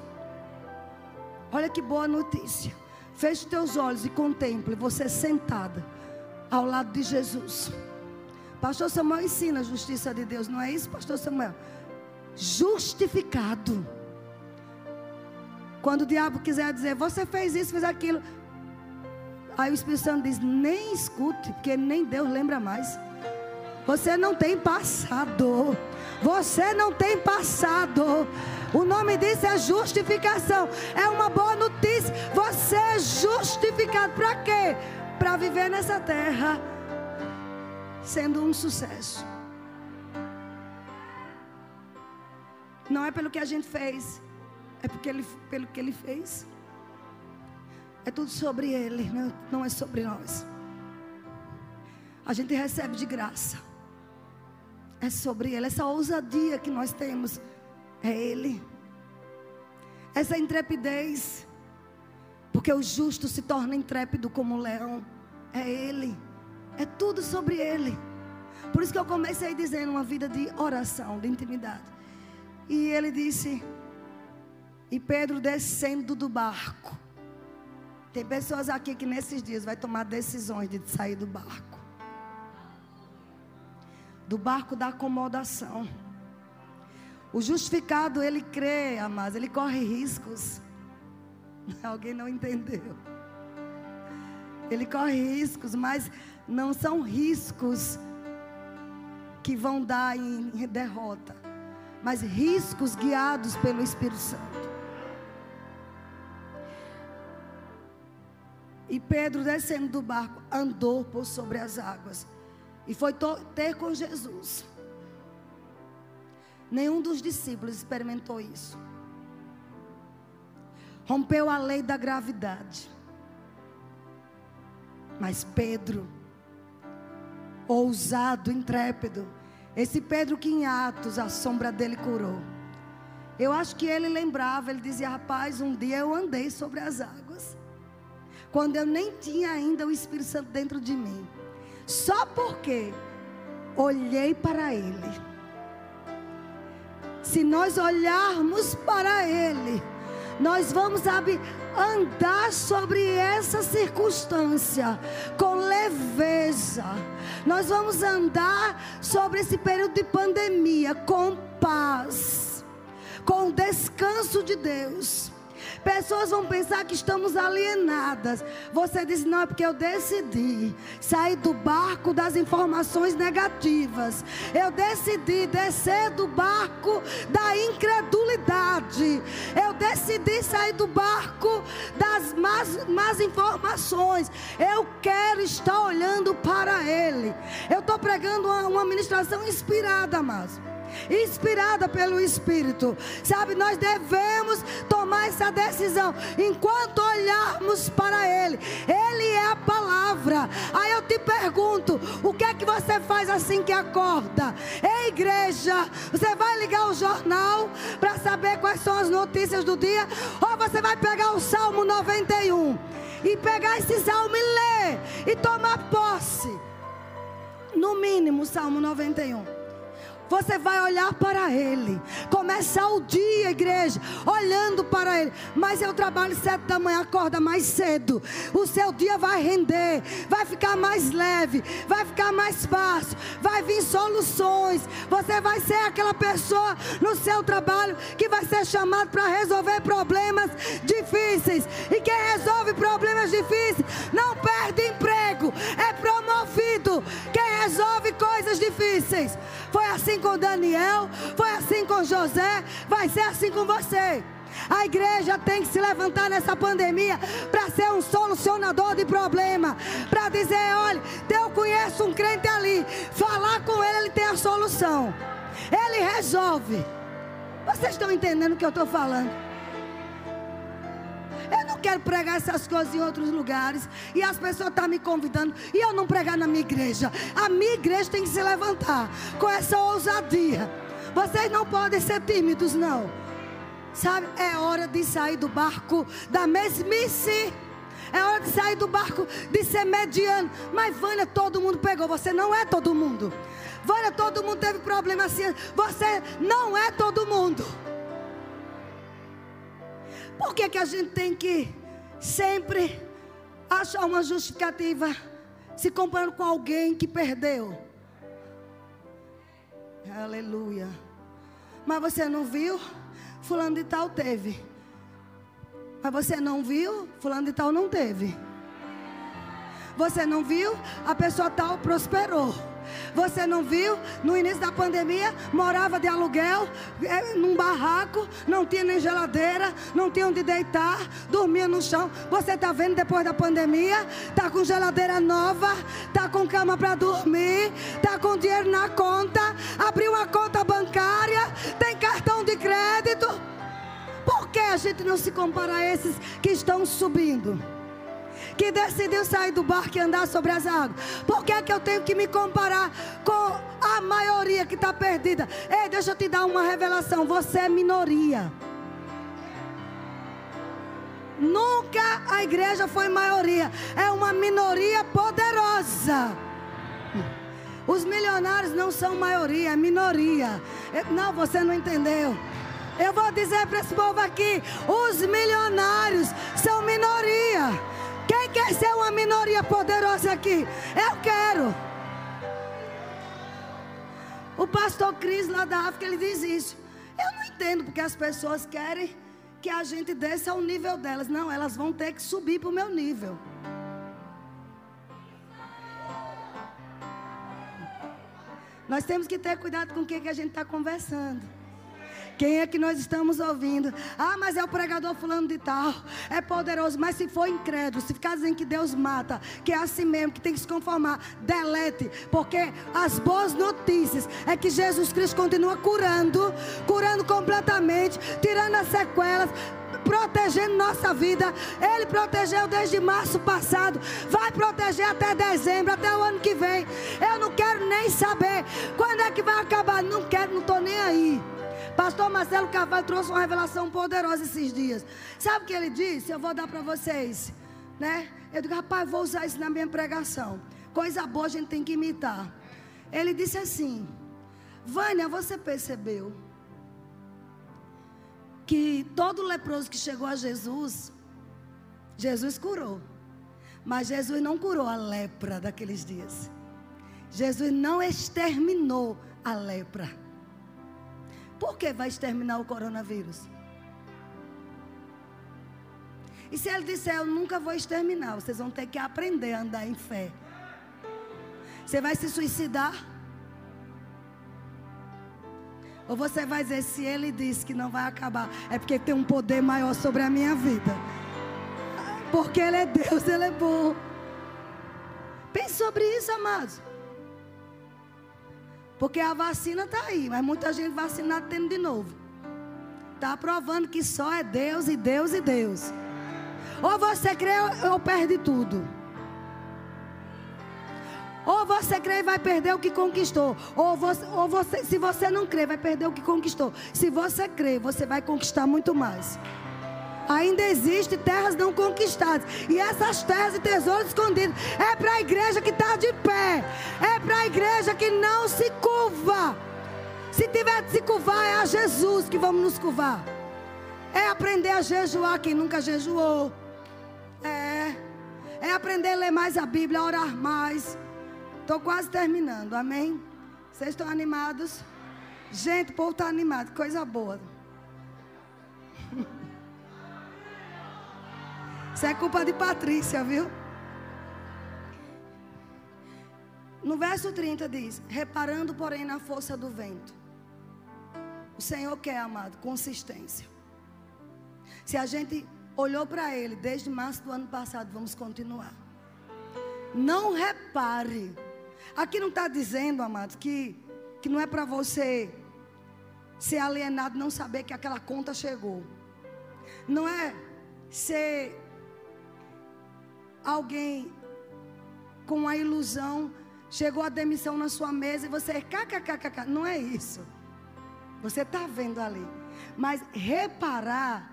Olha que boa notícia. Feche teus olhos e contemple você sentada ao lado de Jesus. Pastor Samuel ensina a justiça de Deus, não é isso, Pastor Samuel? Justificado. Quando o diabo quiser dizer, você fez isso, fez aquilo, Aí o Espírito Santo diz: nem escute, porque nem Deus lembra mais. Você não tem passado. Você não tem passado. O nome disso é justificação. É uma boa notícia. Você é justificado para quê? Para viver nessa terra sendo um sucesso. Não é pelo que a gente fez, é porque ele, pelo que ele fez. É tudo sobre Ele, não é sobre nós. A gente recebe de graça. É sobre Ele. Essa ousadia que nós temos é Ele. Essa intrepidez. Porque o justo se torna intrépido como um leão. É Ele. É tudo sobre Ele. Por isso que eu comecei dizendo uma vida de oração, de intimidade. E ele disse, e Pedro descendo do barco. Tem pessoas aqui que nesses dias vai tomar decisões de sair do barco. Do barco da acomodação. O justificado, ele crê, amados, ele corre riscos. Alguém não entendeu. Ele corre riscos, mas não são riscos que vão dar em derrota, mas riscos guiados pelo Espírito Santo. E Pedro, descendo do barco, andou por sobre as águas. E foi ter com Jesus. Nenhum dos discípulos experimentou isso. Rompeu a lei da gravidade. Mas Pedro, ousado, intrépido, esse Pedro que em Atos a sombra dele curou. Eu acho que ele lembrava, ele dizia: Rapaz, um dia eu andei sobre as águas quando eu nem tinha ainda o Espírito Santo dentro de mim. só porque olhei para Ele. Se nós olharmos para Ele, nós vamos andar sobre essa circunstância com leveza. Nós vamos andar sobre esse período de pandemia com paz, com o descanso de Deus. Pessoas vão pensar que estamos alienadas. Você diz: não, é porque eu decidi sair do barco das informações negativas. Eu decidi descer do barco da incredulidade. Eu decidi sair do barco das más, más informações. Eu quero estar olhando para Ele. Eu estou pregando uma, uma ministração inspirada, mas inspirada pelo Espírito. Sabe, nós devemos tomar essa decisão enquanto olharmos para Ele. Ele é a palavra. Aí eu te pergunto: o que é que você faz assim que acorda? Ei, igreja, você vai ligar o jornal para saber quais são as notícias do dia? Ou você vai pegar o Salmo 91 e pegar esse salmo e ler e tomar posse? No mínimo, Salmo 91. Você vai olhar para Ele. Começar o dia, igreja, olhando para Ele. Mas eu trabalho sete da manhã, acorda mais cedo. O seu dia vai render, vai ficar mais leve, vai ficar mais fácil, vai vir soluções. Você vai ser aquela pessoa no seu trabalho que vai ser chamado para resolver problemas difíceis. E quem resolve problemas difíceis não perde emprego, é promovido. Quem resolve coisas difíceis. Foi assim com Daniel, foi assim com José, vai ser assim com você. A igreja tem que se levantar nessa pandemia para ser um solucionador de problema. Para dizer: olha, eu conheço um crente ali. Falar com ele, ele tem a solução. Ele resolve. Vocês estão entendendo o que eu estou falando? Eu não quero pregar essas coisas em outros lugares. E as pessoas estão me convidando. E eu não pregar na minha igreja. A minha igreja tem que se levantar com essa ousadia. Vocês não podem ser tímidos, não. Sabe? É hora de sair do barco da mesmice. É hora de sair do barco de ser mediano. Mas Vânia, todo mundo pegou. Você não é todo mundo. Vânia, todo mundo teve problema assim. Você não é todo mundo. Por que, que a gente tem que sempre achar uma justificativa se comparando com alguém que perdeu? Aleluia. Mas você não viu? Fulano de tal teve. Mas você não viu? Fulano de tal não teve. Você não viu? A pessoa tal prosperou. Você não viu? No início da pandemia, morava de aluguel, é, num barraco, não tinha nem geladeira, não tinha onde deitar, dormia no chão. Você está vendo depois da pandemia? Está com geladeira nova, está com cama para dormir, está com dinheiro na conta, abriu uma conta bancária, tem cartão de crédito. Por que a gente não se compara a esses que estão subindo? Que decidiu sair do barco e andar sobre as águas. Por que, é que eu tenho que me comparar com a maioria que está perdida? Ei, deixa eu te dar uma revelação: você é minoria. Nunca a igreja foi maioria, é uma minoria poderosa. Os milionários não são maioria, é minoria. Não, você não entendeu. Eu vou dizer para esse povo aqui: os milionários são minoria. Quem quer ser uma minoria poderosa aqui? Eu quero. O pastor Cris lá da África, ele diz isso. Eu não entendo porque as pessoas querem que a gente desça ao nível delas. Não, elas vão ter que subir para o meu nível. Nós temos que ter cuidado com o que, que a gente está conversando. Quem é que nós estamos ouvindo? Ah, mas é o pregador fulano de tal. É poderoso. Mas se for incrédulo, se ficar dizendo que Deus mata, que é assim mesmo, que tem que se conformar, delete. Porque as boas notícias é que Jesus Cristo continua curando, curando completamente, tirando as sequelas protegendo nossa vida. Ele protegeu desde março passado. Vai proteger até dezembro, até o ano que vem. Eu não quero nem saber quando é que vai acabar. Não quero, não estou nem aí. Pastor Marcelo Carvalho trouxe uma revelação poderosa esses dias. Sabe o que ele disse? Eu vou dar para vocês. Né? Eu digo, rapaz, vou usar isso na minha pregação. Coisa boa a gente tem que imitar. Ele disse assim: Vânia, você percebeu que todo leproso que chegou a Jesus, Jesus curou. Mas Jesus não curou a lepra daqueles dias. Jesus não exterminou a lepra. Por que vai exterminar o coronavírus? E se ele disser, eu nunca vou exterminar, vocês vão ter que aprender a andar em fé. Você vai se suicidar? Ou você vai dizer, se ele disse que não vai acabar, é porque tem um poder maior sobre a minha vida. Porque ele é Deus, ele é bom. Pense sobre isso, amados. Porque a vacina está aí, mas muita gente vacinada tendo de novo. Está provando que só é Deus e Deus e Deus. Ou você crê ou perde tudo. Ou você crê e vai perder o que conquistou. Ou você, ou você, se você não crê, vai perder o que conquistou. Se você crê, você vai conquistar muito mais. Ainda existe terras não conquistadas. E essas terras e tesouros escondidos é para a igreja que está de pé. É para a igreja que não se curva. Se tiver de se curvar, é a Jesus que vamos nos curvar. É aprender a jejuar quem nunca jejuou. É. É aprender a ler mais a Bíblia, a orar mais. Estou quase terminando, amém? Vocês estão animados? Gente, o povo está animado, coisa boa. Isso é culpa de Patrícia, viu? No verso 30 diz: Reparando, porém, na força do vento. O Senhor quer, amado, consistência. Se a gente olhou para ele desde março do ano passado, vamos continuar. Não repare. Aqui não está dizendo, amados, que, que não é para você ser alienado, não saber que aquela conta chegou. Não é ser alguém com a ilusão, chegou a demissão na sua mesa e você, kkkk, não é isso. Você está vendo ali. Mas reparar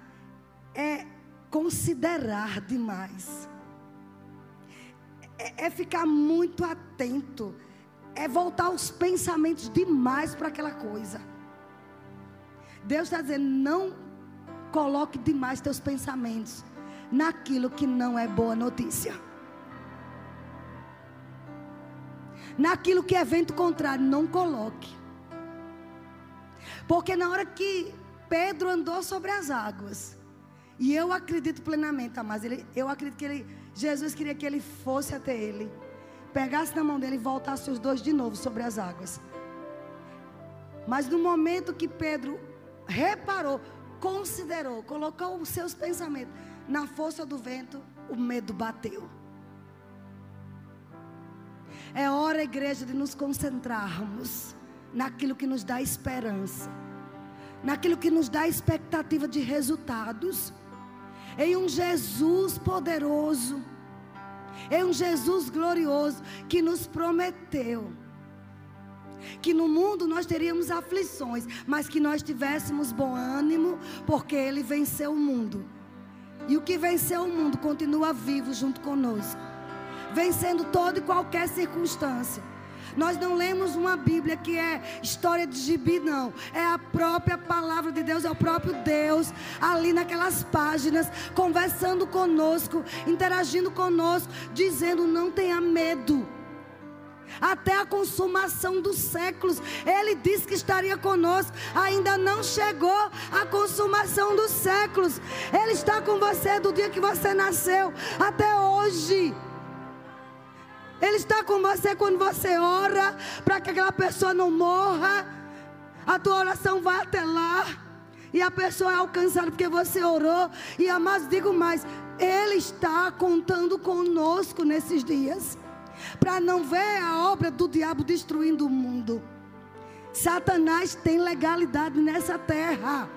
é considerar demais. É, é ficar muito atento. É voltar os pensamentos demais para aquela coisa. Deus está dizendo: não coloque demais teus pensamentos naquilo que não é boa notícia. Naquilo que é vento contrário, não coloque. Porque na hora que Pedro andou sobre as águas, e eu acredito plenamente, mas ele, eu acredito que ele, Jesus queria que ele fosse até ele, pegasse na mão dele e voltasse os dois de novo sobre as águas. Mas no momento que Pedro reparou, considerou, colocou os seus pensamentos na força do vento, o medo bateu. É hora, igreja, de nos concentrarmos naquilo que nos dá esperança, naquilo que nos dá expectativa de resultados em um Jesus poderoso, em um Jesus glorioso que nos prometeu que no mundo nós teríamos aflições, mas que nós tivéssemos bom ânimo, porque Ele venceu o mundo. E o que venceu o mundo continua vivo junto conosco, vencendo toda e qualquer circunstância. Nós não lemos uma Bíblia que é história de gibi, não. É a própria palavra de Deus, é o próprio Deus ali naquelas páginas, conversando conosco, interagindo conosco, dizendo: não tenha medo até a consumação dos séculos. Ele disse que estaria conosco, ainda não chegou a consumação dos séculos. Ele está com você do dia que você nasceu até hoje. Ele está com você quando você ora para que aquela pessoa não morra. A tua oração vai até lá. E a pessoa é alcançada porque você orou. E amados, digo mais: Ele está contando conosco nesses dias. Para não ver a obra do diabo destruindo o mundo. Satanás tem legalidade nessa terra.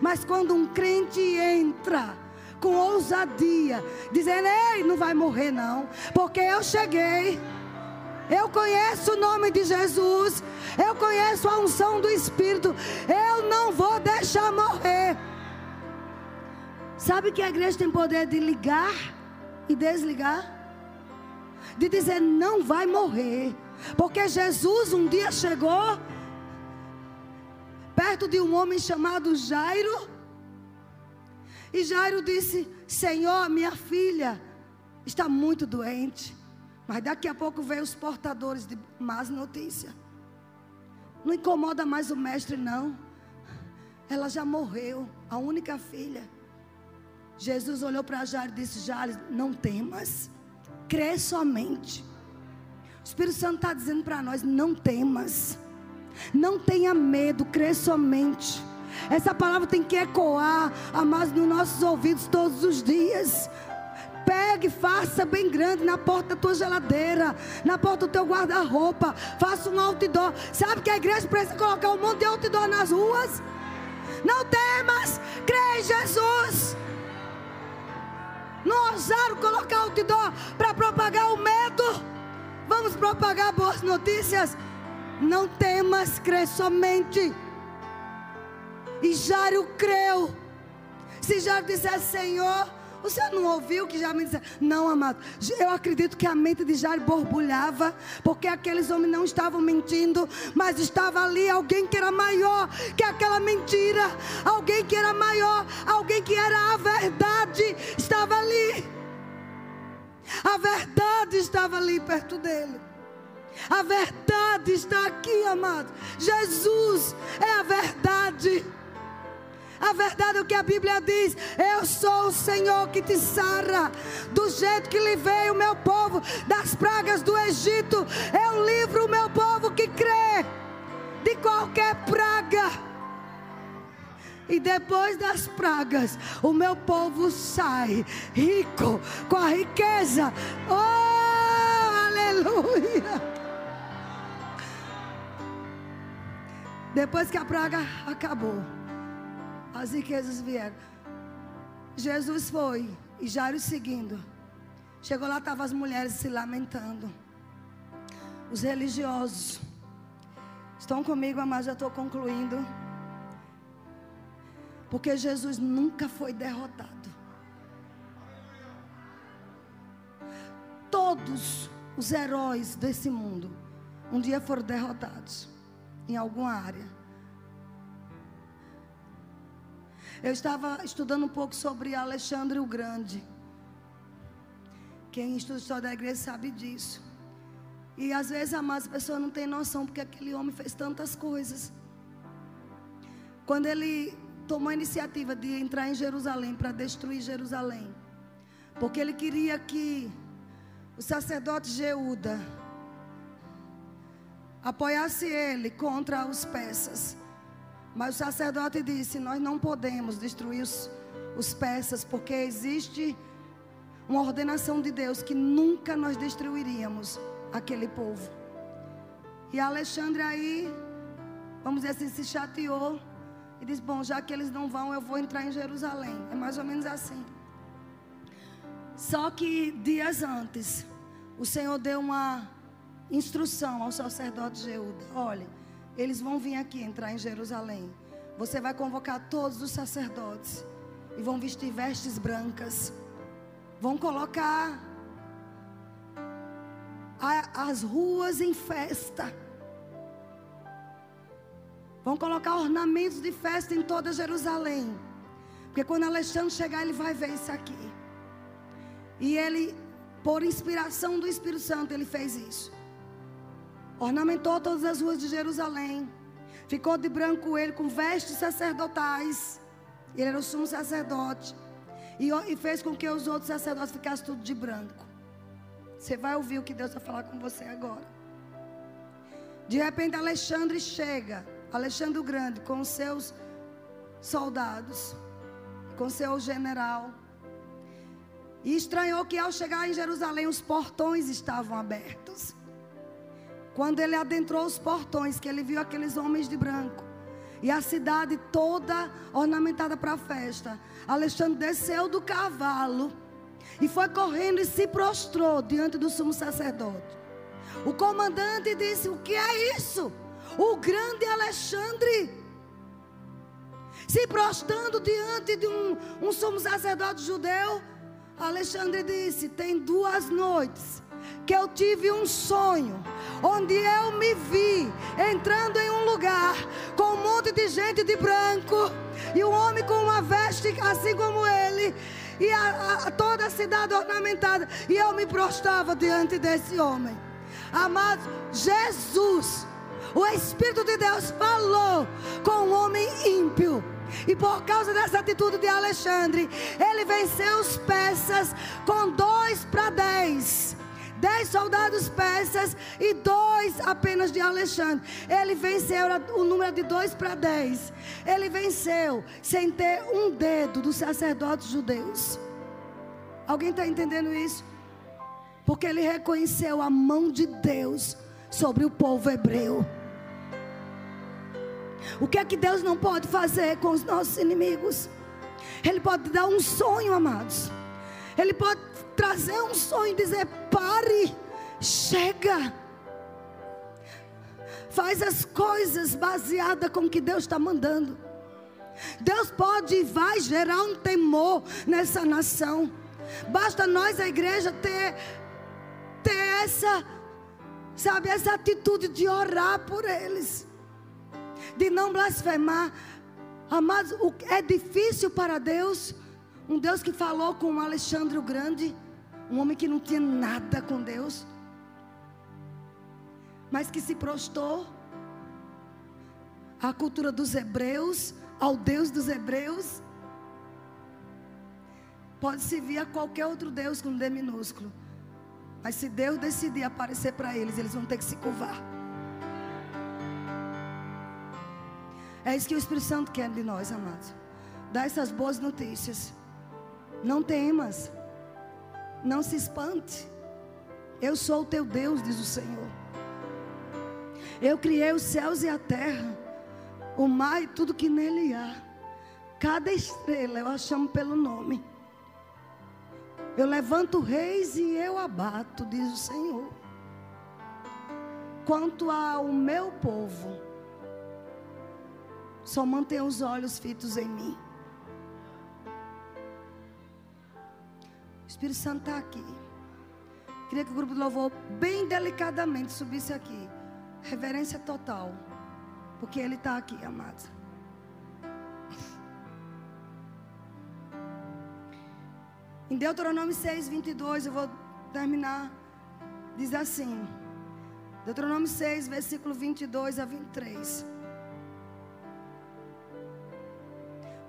Mas quando um crente entra com ousadia, dizendo: Ei, não vai morrer não, porque eu cheguei. Eu conheço o nome de Jesus. Eu conheço a unção do Espírito. Eu não vou deixar morrer. Sabe que a igreja tem poder de ligar e desligar? De dizer: não vai morrer. Porque Jesus um dia chegou perto de um homem chamado Jairo. E Jairo disse: Senhor, minha filha está muito doente. Mas daqui a pouco veio os portadores de más notícias. Não incomoda mais o mestre, não. Ela já morreu, a única filha. Jesus olhou para Jairo e disse: Jairo, não temas, crê somente. O Espírito Santo está dizendo para nós: não temas, não tenha medo, crê somente. Essa palavra tem que ecoar, amados, nos nossos ouvidos todos os dias. Pegue, faça bem grande na porta da tua geladeira, na porta do teu guarda-roupa. Faça um outdoor. Sabe que a igreja precisa colocar um monte de outdoor nas ruas? Não temas, crê em Jesus. Não ousaram colocar outdoor para propagar o medo. Vamos propagar boas notícias. Não temas, crê somente. E Jário creu. Se Jário dissesse, Senhor, senhor não ouviu que me disse? Não, amado. Eu acredito que a mente de Jairo borbulhava, porque aqueles homens não estavam mentindo, mas estava ali alguém que era maior que aquela mentira, alguém que era maior, alguém que era a verdade, estava ali. A verdade estava ali perto dele. A verdade está aqui, amado. Jesus é a verdade. A verdade é o que a Bíblia diz: Eu sou o Senhor que te sara. Do jeito que livrei o meu povo das pragas do Egito, eu livro o meu povo que crê de qualquer praga. E depois das pragas, o meu povo sai rico com a riqueza. Oh, aleluia! Depois que a praga acabou, as riquezas vieram. Jesus foi e Jairo seguindo. Chegou lá, estavam as mulheres se lamentando. Os religiosos. Estão comigo, mas já estou concluindo. Porque Jesus nunca foi derrotado. Todos os heróis desse mundo um dia foram derrotados em alguma área. Eu estava estudando um pouco sobre Alexandre o Grande. Quem estuda a história da igreja sabe disso. E às vezes, amadas, as pessoas não têm noção porque aquele homem fez tantas coisas. Quando ele tomou a iniciativa de entrar em Jerusalém para destruir Jerusalém, porque ele queria que o sacerdote Jeuda apoiasse ele contra os persas. Mas o sacerdote disse: Nós não podemos destruir os, os persas, porque existe uma ordenação de Deus que nunca nós destruiríamos aquele povo. E Alexandre aí, vamos dizer assim, se chateou e disse: Bom, já que eles não vão, eu vou entrar em Jerusalém. É mais ou menos assim. Só que dias antes, o Senhor deu uma instrução ao sacerdote Jeuda: Olha eles vão vir aqui entrar em Jerusalém. Você vai convocar todos os sacerdotes e vão vestir vestes brancas. Vão colocar a, as ruas em festa. Vão colocar ornamentos de festa em toda Jerusalém. Porque quando Alexandre chegar, ele vai ver isso aqui. E ele, por inspiração do Espírito Santo, ele fez isso ornamentou todas as ruas de Jerusalém. Ficou de branco ele com vestes sacerdotais. Ele era o sumo sacerdote. E, e fez com que os outros sacerdotes ficassem tudo de branco. Você vai ouvir o que Deus vai falar com você agora. De repente, Alexandre chega. Alexandre o Grande, com seus soldados, com seu general. E estranhou que ao chegar em Jerusalém, os portões estavam abertos. Quando ele adentrou os portões, que ele viu aqueles homens de branco. E a cidade toda ornamentada para a festa. Alexandre desceu do cavalo e foi correndo e se prostrou diante do sumo sacerdote. O comandante disse: O que é isso? O grande Alexandre se prostrando diante de um, um sumo sacerdote judeu. Alexandre disse: Tem duas noites que eu tive um sonho onde eu me vi entrando em um lugar com um monte de gente de branco e um homem com uma veste assim como ele e a, a, toda a cidade ornamentada e eu me prostrava diante desse homem. Amado, Jesus, o Espírito de Deus falou com um homem ímpio. E por causa dessa atitude de Alexandre, ele venceu os persas com dois para dez dez soldados persas e dois apenas de Alexandre. Ele venceu o número de dois para dez. Ele venceu sem ter um dedo dos sacerdotes judeus. Alguém está entendendo isso? Porque ele reconheceu a mão de Deus sobre o povo hebreu. O que é que Deus não pode fazer com os nossos inimigos? Ele pode dar um sonho, amados. Ele pode trazer um sonho e dizer: pare, chega. Faz as coisas baseada com o que Deus está mandando. Deus pode e vai gerar um temor nessa nação. Basta nós, a igreja, ter, ter essa, sabe, essa atitude de orar por eles, de não blasfemar. Amados, é difícil para Deus um Deus que falou com Alexandre o Grande, um homem que não tinha nada com Deus, mas que se prostou à cultura dos hebreus, ao Deus dos hebreus. Pode servir a qualquer outro Deus com D minúsculo. Mas se Deus decidir aparecer para eles, eles vão ter que se curvar. É isso que o Espírito Santo quer de nós, amados. Dar essas boas notícias. Não temas, não se espante. Eu sou o teu Deus, diz o Senhor. Eu criei os céus e a terra, o mar e tudo que nele há. Cada estrela eu a chamo pelo nome. Eu levanto reis e eu abato, diz o Senhor. Quanto ao meu povo, só mantenha os olhos fitos em mim. Espírito Santo está aqui. Queria que o grupo de louvor, bem delicadamente, subisse aqui. Reverência total. Porque Ele está aqui, amados. Em Deuteronômio 6, 22, eu vou terminar. Diz assim. Deuteronômio 6, versículo 22 a 23.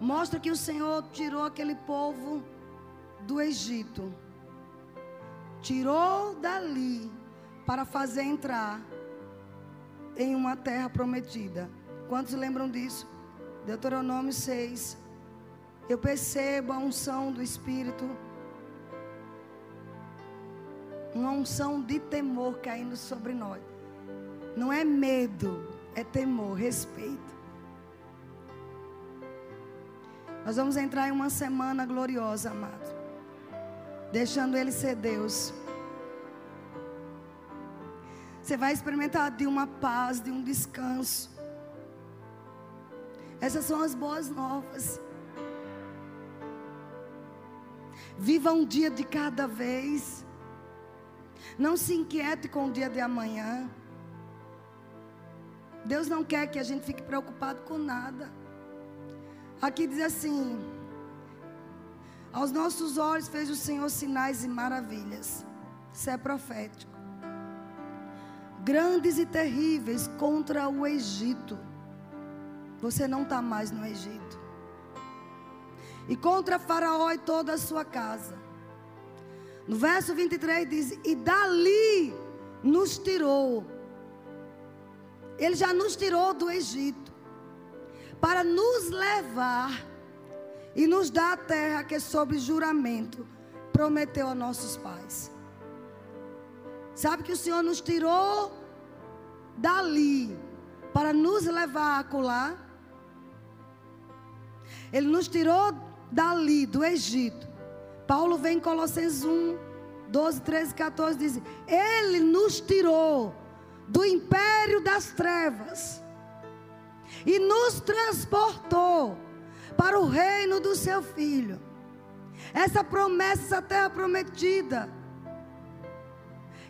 Mostra que o Senhor tirou aquele povo do Egito, tirou dali para fazer entrar em uma terra prometida. Quantos lembram disso? Deuteronômio 6. Eu percebo a unção do Espírito, uma unção de temor caindo sobre nós. Não é medo, é temor, respeito. Nós vamos entrar em uma semana gloriosa, amados deixando Ele ser Deus. Você vai experimentar de uma paz, de um descanso. Essas são as boas novas. Viva um dia de cada vez. Não se inquiete com o dia de amanhã. Deus não quer que a gente fique preocupado com nada. Aqui diz assim: aos nossos olhos fez o Senhor sinais e maravilhas. Isso é profético. Grandes e terríveis contra o Egito. Você não está mais no Egito. E contra Faraó e toda a sua casa. No verso 23 diz: E dali nos tirou. Ele já nos tirou do Egito. Para nos levar e nos dá a terra que, sob juramento, prometeu a nossos pais. Sabe que o Senhor nos tirou dali para nos levar a acolá? Ele nos tirou dali, do Egito. Paulo vem em Colossenses 1, 12, 13, 14, diz: Ele nos tirou do império das trevas e nos transportou para o reino do seu filho. Essa promessa, essa terra prometida,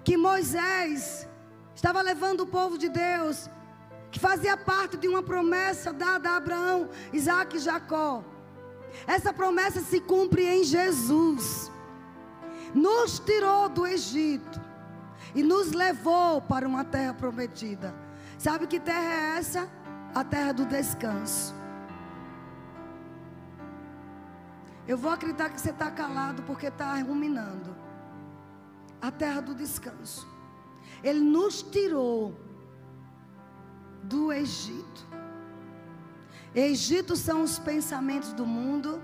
que Moisés estava levando o povo de Deus, que fazia parte de uma promessa dada a Abraão, Isaac e Jacó. Essa promessa se cumpre em Jesus. Nos tirou do Egito e nos levou para uma terra prometida. Sabe que terra é essa? A terra do descanso. Eu vou acreditar que você está calado porque está ruminando. A terra do descanso. Ele nos tirou do Egito. Egito são os pensamentos do mundo,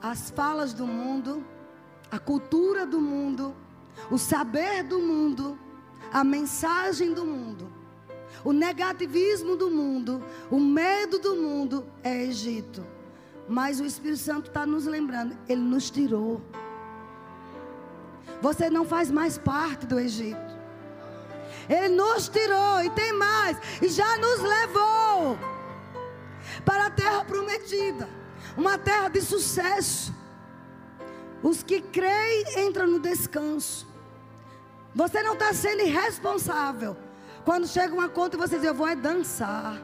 as falas do mundo, a cultura do mundo, o saber do mundo, a mensagem do mundo, o negativismo do mundo, o medo do mundo é Egito. Mas o Espírito Santo está nos lembrando, ele nos tirou. Você não faz mais parte do Egito. Ele nos tirou e tem mais, e já nos levou para a terra prometida uma terra de sucesso. Os que creem entram no descanso. Você não está sendo irresponsável. Quando chega uma conta e você diz, eu vou é dançar.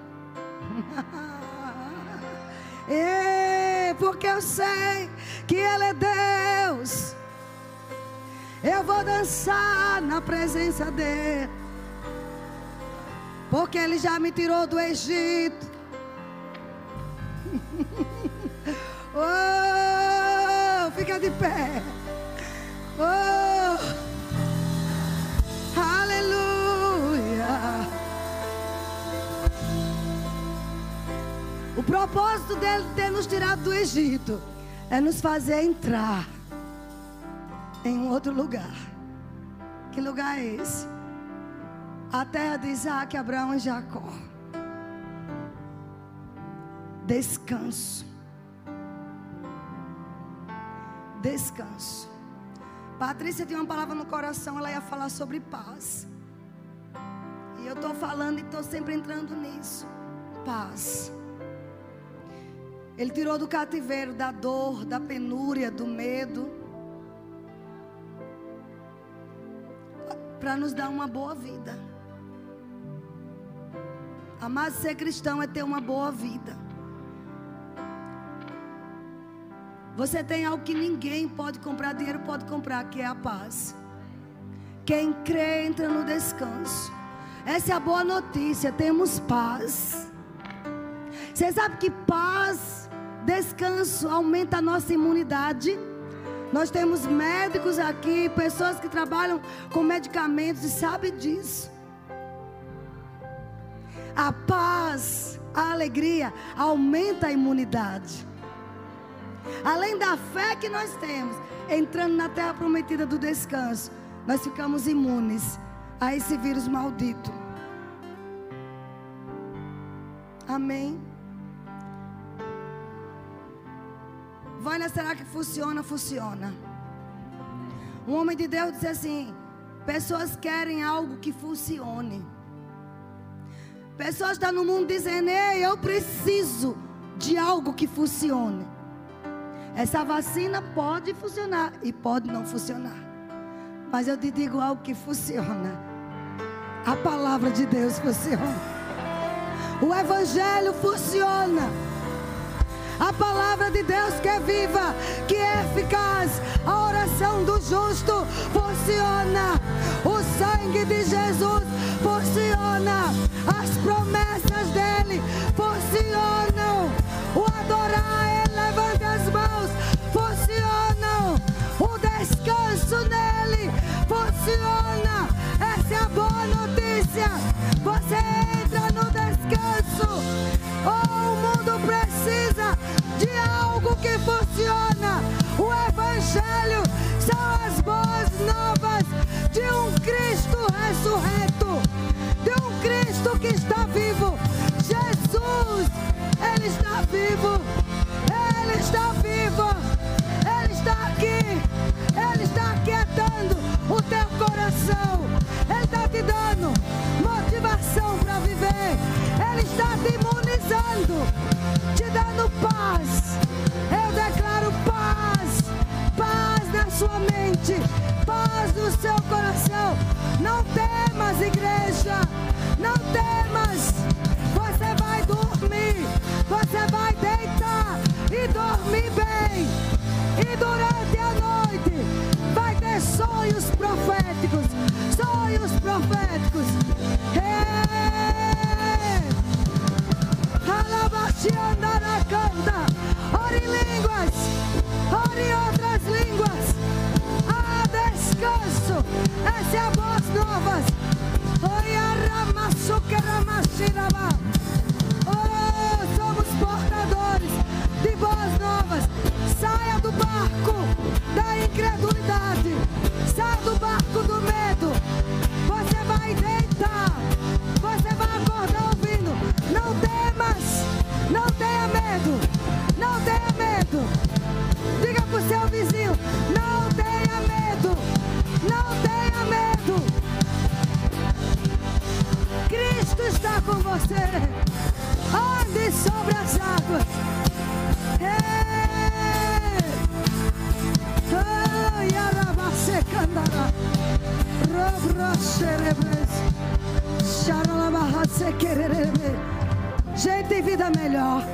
é, porque eu sei que Ele é Deus. Eu vou dançar na presença dEle. Porque Ele já me tirou do Egito. oh, fica de pé. Oh, aleluia. Propósito dele ter nos tirado do Egito é nos fazer entrar em um outro lugar. Que lugar é esse? A terra de Isaac, Abraão e Jacó. Descanso. Descanso. Patrícia tinha uma palavra no coração, ela ia falar sobre paz. E eu estou falando e estou sempre entrando nisso. Paz. Ele tirou do cativeiro, da dor, da penúria, do medo. Para nos dar uma boa vida. Amar ser cristão é ter uma boa vida. Você tem algo que ninguém pode comprar, dinheiro pode comprar, que é a paz. Quem crê entra no descanso. Essa é a boa notícia, temos paz. Você sabe que paz, descanso aumenta a nossa imunidade? Nós temos médicos aqui, pessoas que trabalham com medicamentos e sabem disso. A paz, a alegria aumenta a imunidade. Além da fé que nós temos, entrando na terra prometida do descanso, nós ficamos imunes a esse vírus maldito. Amém. Vânia, será que funciona? Funciona. Um homem de Deus disse assim: pessoas querem algo que funcione. Pessoas estão no mundo dizendo: Ei, eu preciso de algo que funcione. Essa vacina pode funcionar e pode não funcionar. Mas eu te digo algo que funciona. A palavra de Deus funciona. O evangelho funciona. A palavra de Deus que é viva, que é eficaz. A oração do justo funciona. O sangue de Jesus funciona. As promessas dele funcionam. O adorar ele levanta as mãos funcionam. O descanso nele funciona. Essa é a boa notícia. Você entra no descanso. Oh, que funciona. O Evangelho são as boas novas de um Cristo ressurreto, de um Cristo que está vivo. Jesus, Ele está vivo. Ele está vivo. Ele está aqui. Ele está aquietando o teu coração. Ele está te dando motivação para viver. Está te imunizando, te dando paz. Eu declaro paz. Paz na sua mente, paz no seu coração. Não temas, igreja. Não temas. Você vai dormir. Você vai deitar e dormir bem. E durante a noite vai ter sonhos proféticos. Sonhos proféticos. Ore em línguas. Ore em outras línguas. Ah, descanso. Essa é a voz novas. Oi, Oh, somos portadores de boas novas. Saia do barco da incredulidade. Sobre as águas. Gente, vida melhor.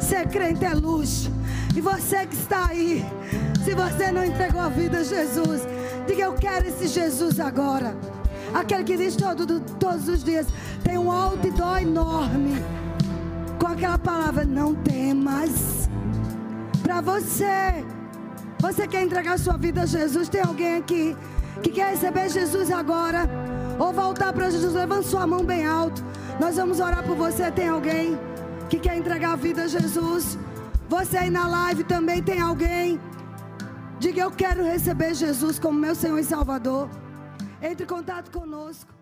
Ser crente é luz. E você que está aí, se você não entregou a vida a Jesus, diga eu quero esse Jesus agora. Aquele que diz todo, todos os dias, tem um dó enorme. Aquela palavra, não temas. Para você, você quer entregar sua vida a Jesus? Tem alguém aqui que quer receber Jesus agora? Ou voltar para Jesus? Levanta sua mão bem alto. Nós vamos orar por você. Tem alguém que quer entregar a vida a Jesus? Você aí na live também tem alguém? Diga eu quero receber Jesus como meu Senhor e Salvador. Entre em contato conosco.